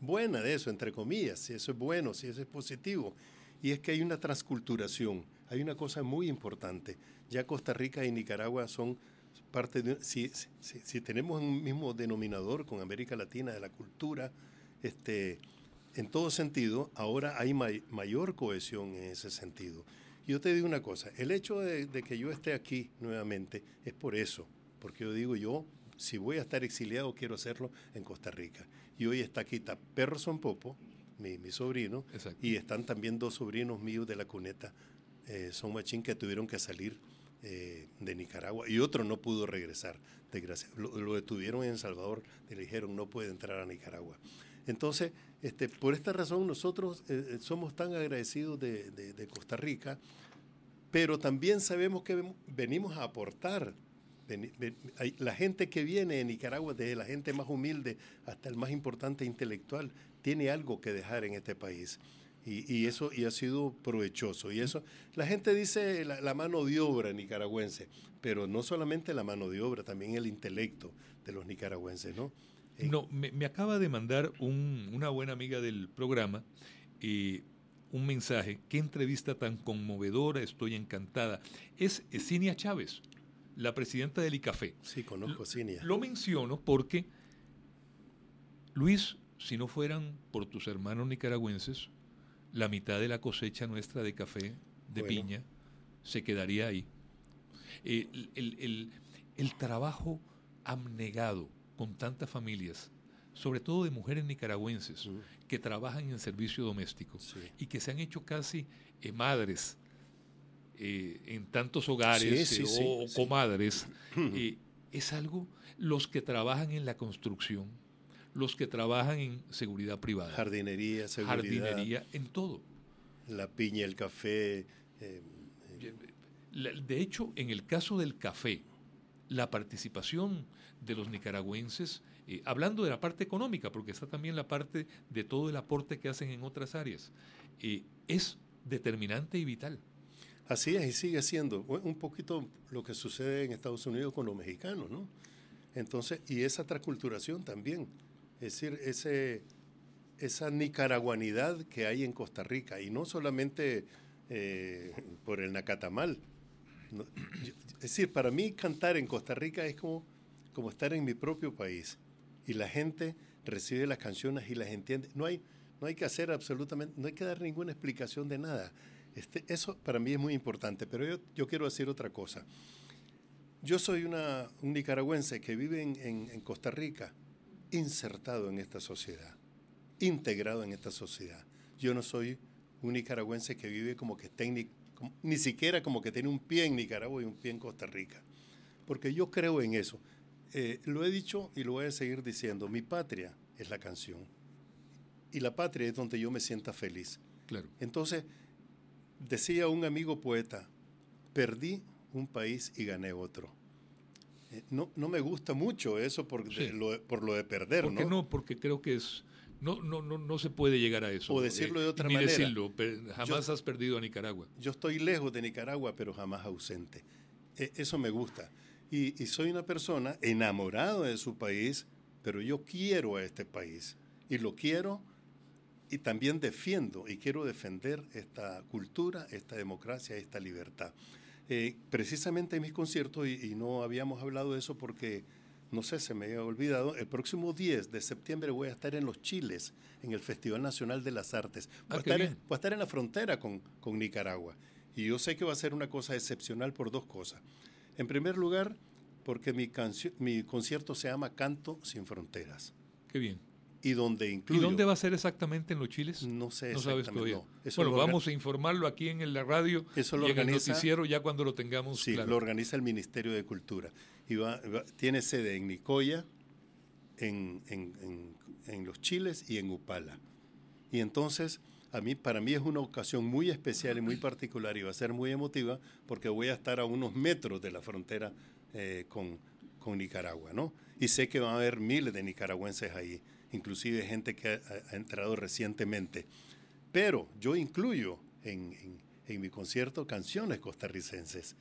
buena de eso, entre comillas, si eso es bueno, si eso es positivo. Y es que hay una transculturación, hay una cosa muy importante. Ya Costa Rica y Nicaragua son parte de... Si, si, si tenemos un mismo denominador con América Latina de la cultura, este, en todo sentido, ahora hay may, mayor cohesión en ese sentido. Yo te digo una cosa, el hecho de, de, que yo esté aquí nuevamente es por eso, porque yo digo, yo, si voy a estar exiliado, quiero hacerlo en Costa Rica. Y hoy está aquí está Perro Popo, mi, mi sobrino, Exacto. y están también dos sobrinos míos de la cuneta, eh, Son Machín, que tuvieron que salir eh, de Nicaragua, y otro no pudo regresar, desgracia. Lo, lo detuvieron en El Salvador, le dijeron, no puede entrar a Nicaragua. Entonces, este, por esta razón nosotros eh, somos tan agradecidos de, Costa Rica, pero también sabemos que venimos a aportar. La gente que viene de Nicaragua, desde la gente más humilde hasta el más importante intelectual, tiene algo que dejar en este país. Y, eso y ha sido provechoso. Y eso, la gente dice la, mano de obra nicaragüense, pero no solamente la mano de obra, también el intelecto de los nicaragüenses, ¿no? No, me, me, acaba de mandar un, una buena amiga del programa eh, un mensaje. Qué entrevista tan conmovedora, estoy encantada. Es Cinia Chávez, la presidenta del ICAFE. Sí, conozco Cinia. Lo menciono porque, Luis, si no fueran por tus hermanos nicaragüenses, la mitad de la cosecha nuestra de café, de piña, se quedaría ahí. el, el, el, trabajo abnegado con tantas familias, sobre todo de mujeres nicaragüenses, que trabajan en servicio doméstico y que se han hecho casi eh, madres eh, en tantos hogares eh, o comadres, es algo, los que trabajan en la construcción, los que trabajan en seguridad privada. Jardinería, seguridad. Jardinería, en todo. La piña, el café. de hecho, en el caso del café, la participación de los nicaragüenses, hablando de la parte económica, porque está también la parte de todo el aporte que hacen en otras áreas, es determinante y vital. Así es, y sigue siendo un poquito lo que sucede en Estados Unidos con los mexicanos, ¿no? Entonces, y esa transculturación también, es decir, ese, esa nicaraguanidad que hay en Costa Rica, y no solamente eh, por el nacatamal. es decir, para mí cantar en Costa Rica es como, como estar en mi propio país, y la gente recibe las canciones y las entiende. No hay, no hay que hacer absolutamente, no hay que dar ninguna explicación de nada. Este, eso para mí es muy importante, pero yo, yo quiero decir otra cosa. Yo soy una, un nicaragüense que vive en, en, Costa Rica, insertado en esta sociedad, integrado en esta sociedad. Yo no soy un nicaragüense que vive como que técnico, ni siquiera como que tiene un pie en Nicaragua y un pie en Costa Rica, porque yo creo en eso. Eh, lo he dicho y lo voy a seguir diciendo, mi patria es la canción y la patria es donde yo me sienta feliz. Claro. Entonces, decía un amigo poeta, perdí un país y gané otro. Eh, no, no me gusta mucho eso por, lo, por lo de perder, ¿Por qué ¿no? Porque creo que es... No, no, no, no se puede llegar a eso. O decirlo de otra manera. decirlo, jamás has perdido a Nicaragua. Yo estoy lejos de Nicaragua, pero jamás ausente. Eso me gusta. Y, y soy una persona enamorado de su país, pero yo quiero a este país. Y lo quiero y también defiendo y quiero defender esta cultura, esta democracia, esta libertad. Eh, precisamente en mis conciertos, y, no habíamos hablado de eso porque, no sé, se me había olvidado, el próximo 10 de septiembre voy a estar en Los Chiles, en el Festival Nacional de las Artes. Voy, a, ah, estar en, voy a, estar en, la frontera con, con Nicaragua. Y yo sé que va a ser una cosa excepcional por dos cosas. En primer lugar, porque mi, mi concierto se llama Canto sin Fronteras. Qué bien y donde ¿Y dónde va a ser exactamente en los chiles? No sé. No sabes todavía. bueno, vamos a informarlo aquí en la radio eso lo y en el noticiero ya cuando lo tengamos. Sí, lo organiza el Ministerio de Cultura. Y tiene sede en Nicoya, en, en, los Chiles y en Upala. Y entonces, a mí, para mí es una ocasión muy especial y muy particular y va a ser muy emotiva porque voy a estar a unos metros de la frontera eh, con, con Nicaragua, ¿no? Y sé que van a haber miles de nicaragüenses ahí inclusive gente que ha, entrado recientemente. Pero yo incluyo en, mi concierto canciones costarricenses.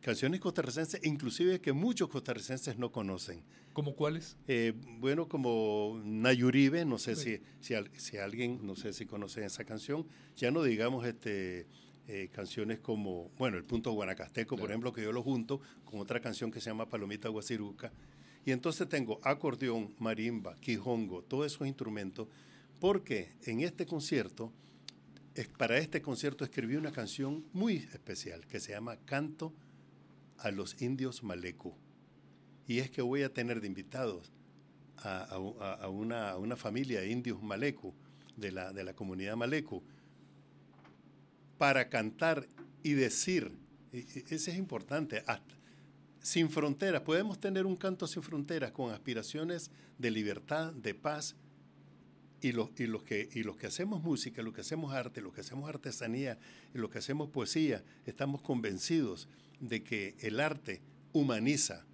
Canciones costarricenses, inclusive que muchos costarricenses no conocen. ¿Como cuáles? Eh, bueno, como Nayuribe, no sé si, si, alguien, no sé si conoce esa canción. Ya no digamos este, eh, canciones como, bueno, el punto guanacasteco, por ejemplo, que yo lo junto con otra canción que se llama Palomita Guasiruca, y entonces tengo acordeón, marimba, quijongo, todos esos instrumentos, porque en este concierto, para este concierto escribí una canción muy especial que se llama Canto a los indios Malecu. Y es que voy a tener de invitados a, una, familia de indios Malecu, de la, de la comunidad Malecu, para cantar y decir, y, eso es importante, hasta, sin fronteras. Podemos tener un canto sin fronteras con aspiraciones de libertad, de paz. Y los, y, los que, y los que hacemos música, los que hacemos arte, los que hacemos artesanía, y los que hacemos poesía, estamos convencidos de que el arte humaniza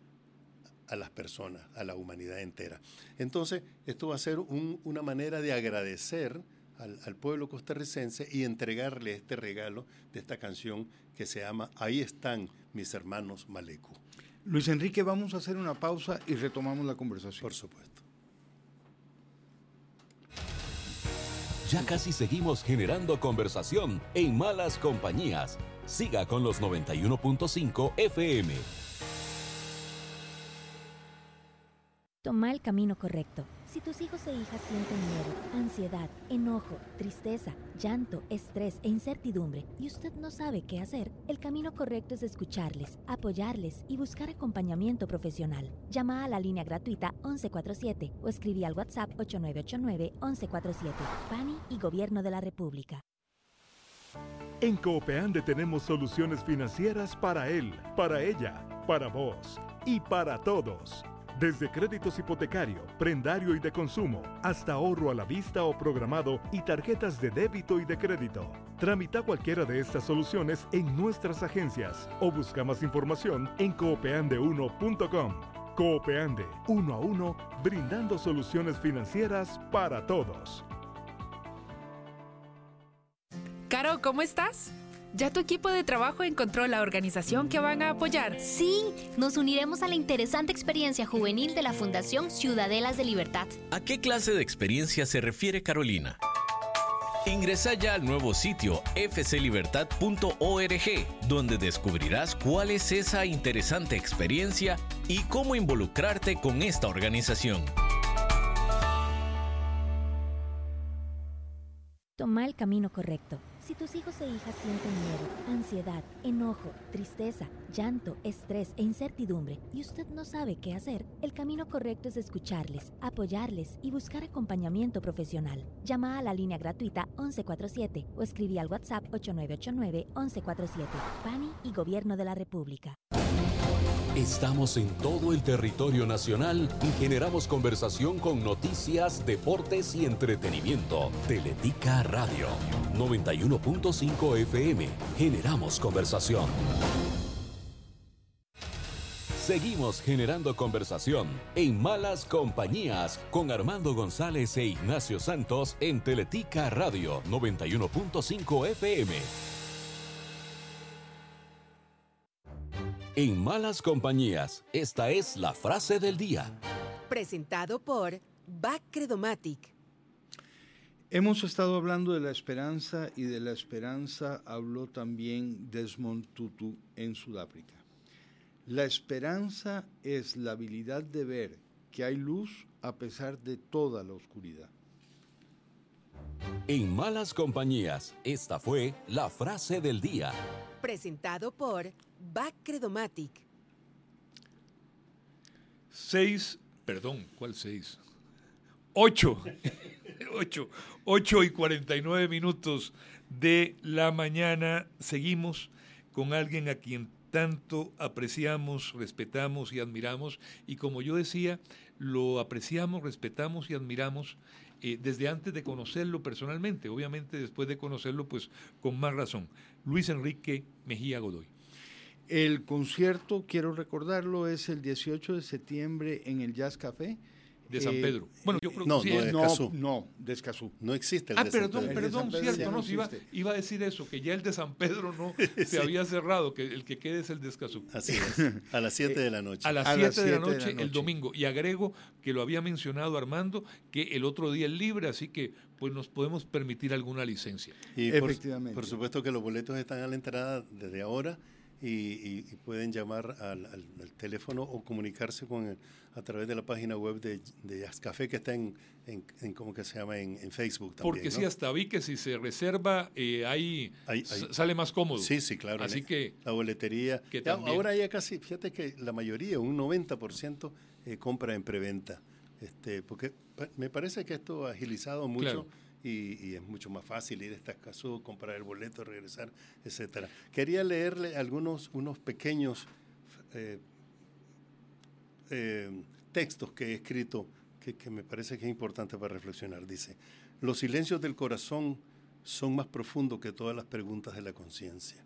a las personas, a la humanidad entera. Entonces, esto va a ser una manera de agradecer al, al, pueblo costarricense y entregarle este regalo de esta canción que se llama Ahí están mis hermanos Malecu. Luis Enrique, vamos a hacer una pausa y retomamos la conversación. Por supuesto. Ya casi seguimos generando conversación en malas compañías. Siga con los 91.5 FM. Toma el camino correcto Si tus hijos e hijas sienten miedo, ansiedad, enojo, tristeza, llanto, estrés e incertidumbre y usted no sabe qué hacer, el camino correcto es escucharles, apoyarles y buscar acompañamiento profesional. Llama a la línea gratuita 1147 o escribí al WhatsApp 8989-1147. PANI y Gobierno de la República. En Coopeande tenemos soluciones financieras para él, para ella, para vos y para todos. Desde créditos hipotecario, prendario y de consumo, hasta ahorro a la vista o programado y tarjetas de débito y de crédito. Tramita cualquiera de estas soluciones en nuestras agencias o busca más información en coopeande1.com. Coopeande, uno a uno, brindando soluciones financieras para todos. Caro, ¿cómo estás? ¿Ya tu equipo de trabajo encontró la organización que van a apoyar? Sí, nos uniremos a la interesante experiencia juvenil de la Fundación Ciudadelas de Libertad. ¿A qué clase de experiencia se refiere Carolina? Ingresa ya al nuevo sitio fclibertad.org, donde descubrirás cuál es esa interesante experiencia y cómo involucrarte con esta organización. Toma el camino correcto. Si tus hijos e hijas sienten miedo, ansiedad, enojo, tristeza, llanto, estrés e incertidumbre y usted no sabe qué hacer, el camino correcto es escucharles, apoyarles y buscar acompañamiento profesional. Llama a la línea gratuita 1147 o escribí al WhatsApp 8989-1147. PANI y Gobierno de la República. Estamos en todo el territorio nacional y generamos conversación con noticias, deportes y entretenimiento. Teletica Radio 91.5 FM. Generamos conversación. Seguimos generando conversación en Malas Compañías con Armando González e Ignacio Santos en Teletica Radio 91.5 FM. En Malas Compañías, esta es la frase del día. Presentado por Bac Credomatic. Hemos estado hablando de la esperanza y de la esperanza habló también Desmond Tutu en Sudáfrica. La esperanza es la habilidad de ver que hay luz a pesar de toda la oscuridad. En Malas Compañías, esta fue la frase del día. Presentado por Bac Credomatic. Seis, perdón, ¿cuál seis? Ocho. Ocho. Ocho y cuarenta y nueve minutos de la mañana. Seguimos con alguien a quien tanto apreciamos, respetamos y admiramos. Y como yo decía, lo apreciamos, respetamos y admiramos eh, desde antes de conocerlo personalmente. Obviamente después de conocerlo, pues con más razón. Luis Enrique Mejía Godoy. El concierto, quiero recordarlo, es el 18 de septiembre en el Jazz Café. De San Pedro. Bueno, yo creo no, que sí. no, es- de no, Escazú. no, de Escazú. No existe el Ah, de San perdón, Pedro. Perdón, cierto, no, iba, iba a decir eso, que ya el de San Pedro no se había cerrado, que el que quede es el de Escazú. Así es. A las 7 de la noche. A las A 7 las de, la siete de la noche el domingo. Y agrego que lo había mencionado Armando, que el otro día es libre, así que pues nos podemos permitir alguna licencia. Y por, Efectivamente. por supuesto que los boletos están a la entrada desde ahora y, y- y pueden llamar al, al- al teléfono o comunicarse con el- a través de la página web de, de Jazz Café que está en, en, en- ¿cómo que se llama? En, en Facebook también. Porque ¿no? sí, hasta vi que si se reserva, eh, ahí Ahí- s- ahí. sale más cómodo. Sí, sí, claro. Así la- que La boletería. que Ya, también- ahora ya casi, fíjate que la mayoría, un 90% eh, compra en preventa. Este, porque me parece que esto ha agilizado mucho Claro. Y, es mucho más fácil ir a estas casas, comprar el boleto, regresar, etcétera. Quería leerle algunos unos pequeños eh, eh, textos que he escrito que, que me parece que es importante para reflexionar. Dice, los silencios del corazón son más profundos que todas las preguntas de la conciencia.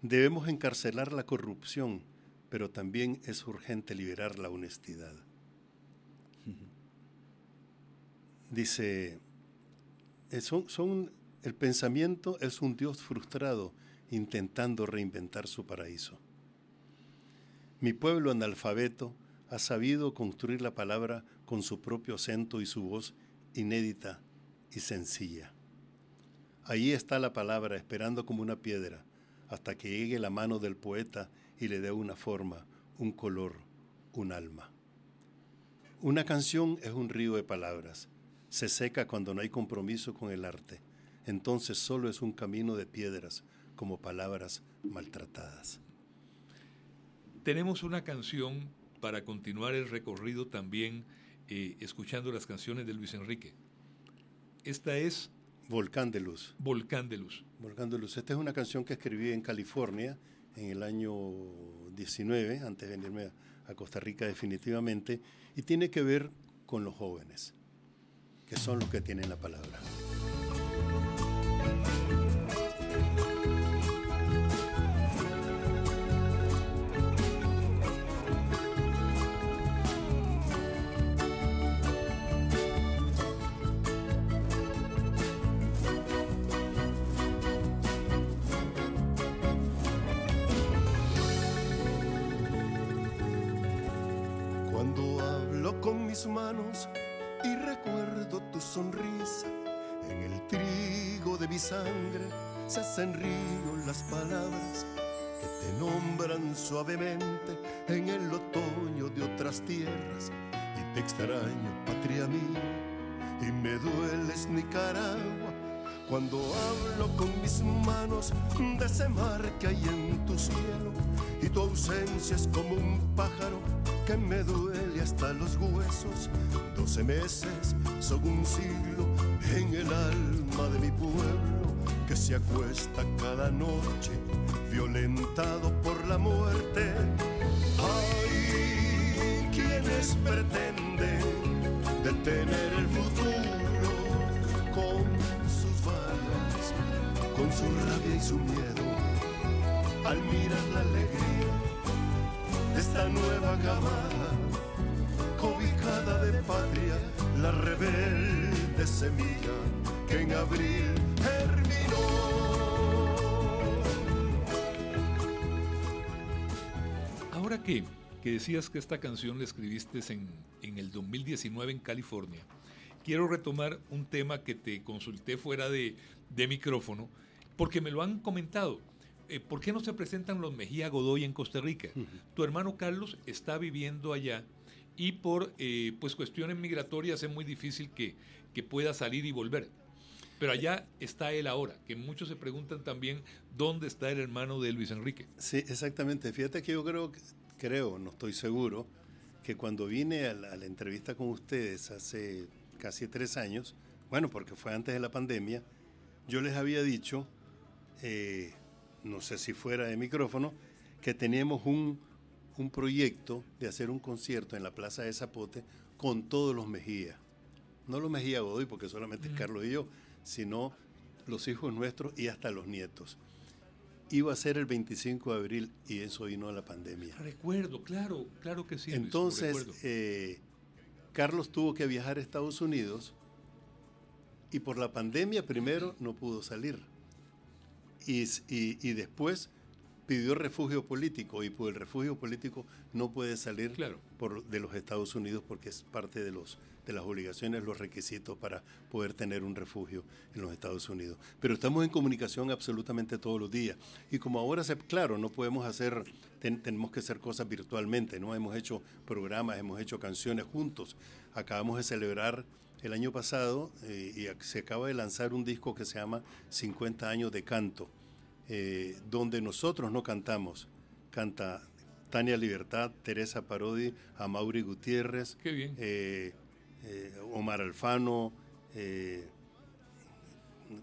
Debemos encarcelar la corrupción, pero también es urgente liberar la honestidad. Dice, son, son- el pensamiento es un Dios frustrado intentando reinventar su paraíso. Mi pueblo analfabeto ha sabido construir la palabra con su propio acento y su voz inédita y sencilla. Ahí está la palabra esperando como una piedra hasta que llegue la mano del poeta y le dé una forma, un color, un alma. Una canción es un río de palabras. Se seca cuando no hay compromiso con el arte. Entonces solo es un camino de piedras, como palabras maltratadas. Tenemos una canción para continuar el recorrido también eh, escuchando las canciones de Luis Enrique. Esta es... Volcán de Luz. Volcán de Luz. Volcán de Luz. Esta es una canción que escribí en California en el año 19, antes de venirme a Costa Rica definitivamente, y tiene que ver con los jóvenes, que son los que tienen la palabra. Sangre se hacen ríos las palabras que te nombran suavemente en el otoño de otras tierras. Y te extraño, patria mía, y me dueles Nicaragua. Cuando hablo con mis manos de ese mar que hay en tu cielo, y tu ausencia es como un pájaro que me duele hasta los huesos. Doce meses son un siglo en el alma de mi pueblo que se acuesta cada noche violentado por la muerte. Hay quienes pretenden detener el futuro con sus balas, con su rabia y su miedo al mirar la alegría esta nueva camada, cobijada de patria, la rebelde semilla que en abril terminó. Ahora que, que decías que esta canción la escribiste en, en el 2019 en California, quiero retomar un tema que te consulté fuera de, de micrófono, porque me lo han comentado eh, ¿por qué no se presentan los Mejía Godoy en Costa Rica? Tu hermano Carlos está viviendo allá y por eh, pues cuestiones migratorias es muy difícil que, que pueda salir y volver. Pero allá está él ahora, que muchos se preguntan también dónde está el hermano de Luis Enrique. Sí, exactamente. Fíjate que yo creo, creo no estoy seguro, que cuando vine a la, a la entrevista con ustedes hace casi tres años, bueno, porque fue antes de la pandemia, yo les había dicho, eh, no sé si fuera de micrófono, que teníamos un, un proyecto de hacer un concierto en la Plaza de Zapote con todos los Mejía. No los Mejía Godoy, porque solamente es Carlos y yo, sino los hijos nuestros y hasta los nietos. Iba a ser el 25 de abril y eso vino a la pandemia. Recuerdo, claro, claro que sí. Luis, Entonces, eh, Carlos tuvo que viajar a Estados Unidos y por la pandemia primero no pudo salir. Y, y- y después pidió refugio político y por el refugio político no puede salir Claro. por, de los Estados Unidos porque es parte de, los, de las obligaciones, los requisitos para poder tener un refugio en los Estados Unidos. Pero estamos en comunicación absolutamente todos los días. Y como ahora, se, claro, no podemos hacer, ten- tenemos que hacer cosas virtualmente, ¿no? Hemos hecho programas, hemos hecho canciones juntos. Acabamos de celebrar el año pasado eh, y se acaba de lanzar un disco que se llama 50 años de canto, eh, donde nosotros no cantamos, canta Tania Libertad, Teresa Parodi, Amaury Gutiérrez, Qué bien. eh, Omar Alfano,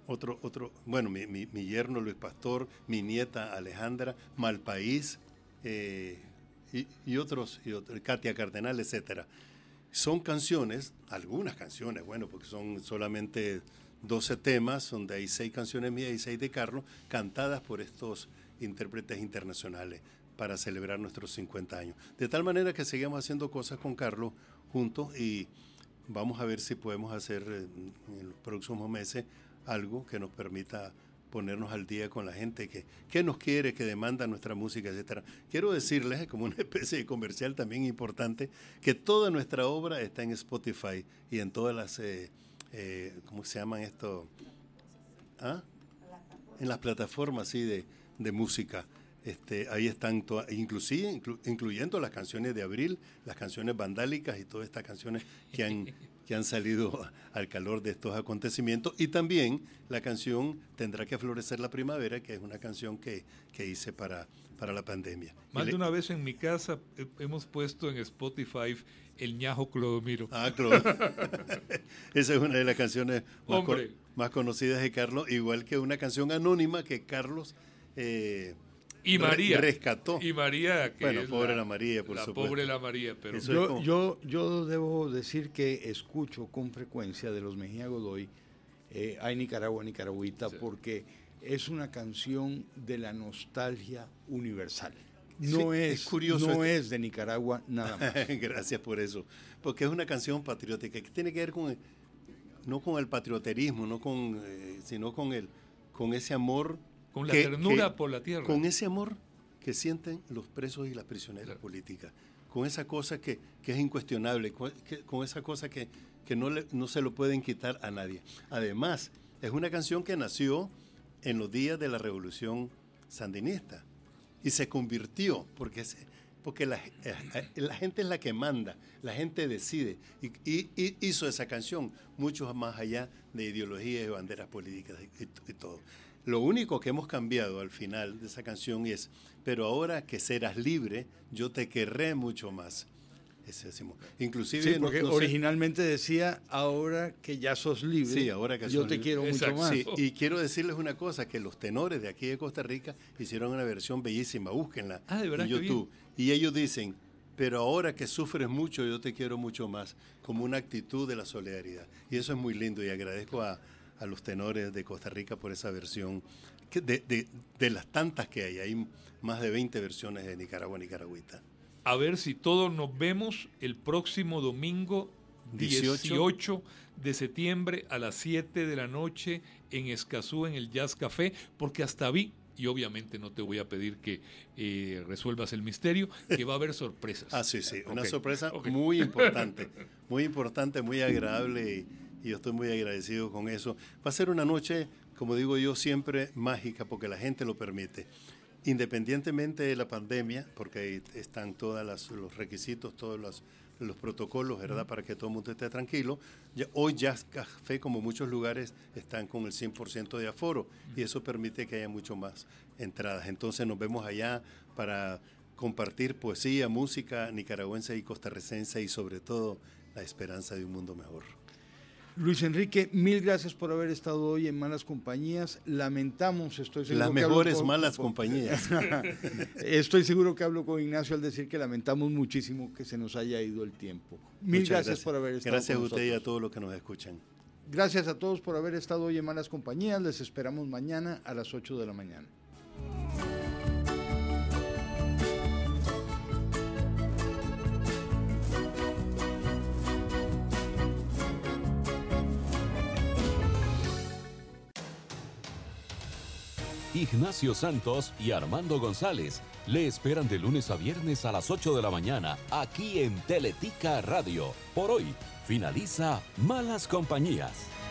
otro, otro, bueno, mi, mi- mi yerno Luis Pastor, mi nieta Alejandra, Malpaís, y, y otros, y otros, Katia Cardenal, etcétera. Son canciones, algunas canciones, bueno, porque son solamente 12 temas, donde hay seis canciones mías y seis de Carlos, cantadas por estos intérpretes internacionales para celebrar nuestros 50 años. De tal manera que seguimos haciendo cosas con Carlos juntos y vamos a ver si podemos hacer eh, en los próximos meses algo que nos permita ponernos al día con la gente que, que nos quiere, que demanda nuestra música, etcétera. Quiero decirles, como una especie de comercial también importante, que toda nuestra obra está en Spotify y en todas las, eh, eh, ¿cómo se llaman esto? ¿Ah? En las plataformas, sí, de, de música. Este, ahí están, inclusive incluyendo las canciones de Abril, las canciones vandálicas y todas estas canciones que han, que han salido al calor de estos acontecimientos. Y también la canción Tendrá que florecer la primavera, que es una canción que, que hice para, para la pandemia. Más de una vez en mi casa hemos puesto en Spotify el ñajo Clodomiro. Ah, Clodomiro. Esa es una de las canciones más, más, conocidas de Carlos, igual que una canción anónima que Carlos... Eh, y María rescató. Y María, que bueno, pobre la, María, por la supuesto. pobre la María, pero yo, yo, yo, debo decir que escucho con frecuencia de los Mejía Godoy eh, Ay Nicaragua, Nicaragüita, porque es una canción de la nostalgia universal. No, es, curioso no este es de Nicaragua nada más. Gracias por eso. Porque es una canción patriótica que tiene que ver con, no con el patrioterismo, no con, eh, sino con, el, con ese amor. Con la ternura por la tierra. Con ese amor que sienten los presos y las prisioneras políticas. Con esa cosa que, es incuestionable, con, esa cosa que, no, no se lo pueden quitar a nadie. Además, es una canción que nació en los días de la revolución sandinista y se convirtió, porque, porque la, eh, la, gente es la que manda, la gente decide, y, hizo esa canción mucho más allá de ideologías y banderas políticas y, todo. Lo único que hemos cambiado al final de esa canción es, pero ahora que serás libre, yo te querré mucho más. Inclusive, porque originalmente decía, ahora que ya sos libre, ahora que yo te quiero mucho más. y quiero decirles una cosa, que los tenores de aquí de Costa Rica hicieron una versión bellísima, búsquenla ah, en YouTube. Y ellos dicen, pero ahora que sufres mucho, yo te quiero mucho más, como una actitud de la solidaridad. Y eso es muy lindo y agradezco a, los tenores de Costa Rica por esa versión, de, de las tantas que hay, hay más de 20 versiones de Nicaragua, Nicaragüita. A ver si todos nos vemos el próximo domingo 18, de septiembre a las 7 de la noche en Escazú, en el Jazz Café, porque hasta vi, y obviamente no te voy a pedir que eh, resuelvas el misterio, que va a haber sorpresas. ah, sí, sí, una sorpresa muy importante, muy importante, muy agradable y, yo estoy muy agradecido con eso. Va a ser una noche, como digo yo, siempre mágica porque la gente lo permite independientemente de la pandemia, porque están todos los requisitos, todos los, protocolos, ¿verdad? Para que todo el mundo esté tranquilo. hoy Jazz Café, como muchos lugares, están con el 100% de aforo y eso permite que haya mucho más entradas. Entonces nos vemos allá para compartir poesía, música nicaragüense y costarricense y sobre todo la esperanza de un mundo mejor. Luis Enrique, mil gracias por haber estado hoy en Malas Compañías. Lamentamos, estoy seguro Las mejores malas compañías. estoy seguro que hablo con Ignacio al decir que lamentamos muchísimo que se nos haya ido el tiempo. Mil gracias, por haber estado Gracias a usted y a todos los que nos escuchan. Gracias a todos por haber estado hoy en Malas Compañías. Les esperamos mañana a las 8 de la mañana. Ignacio Santos y Armando González le esperan de lunes a viernes a las 8 de la mañana aquí en Teletica Radio. Por hoy finaliza Malas Compañías.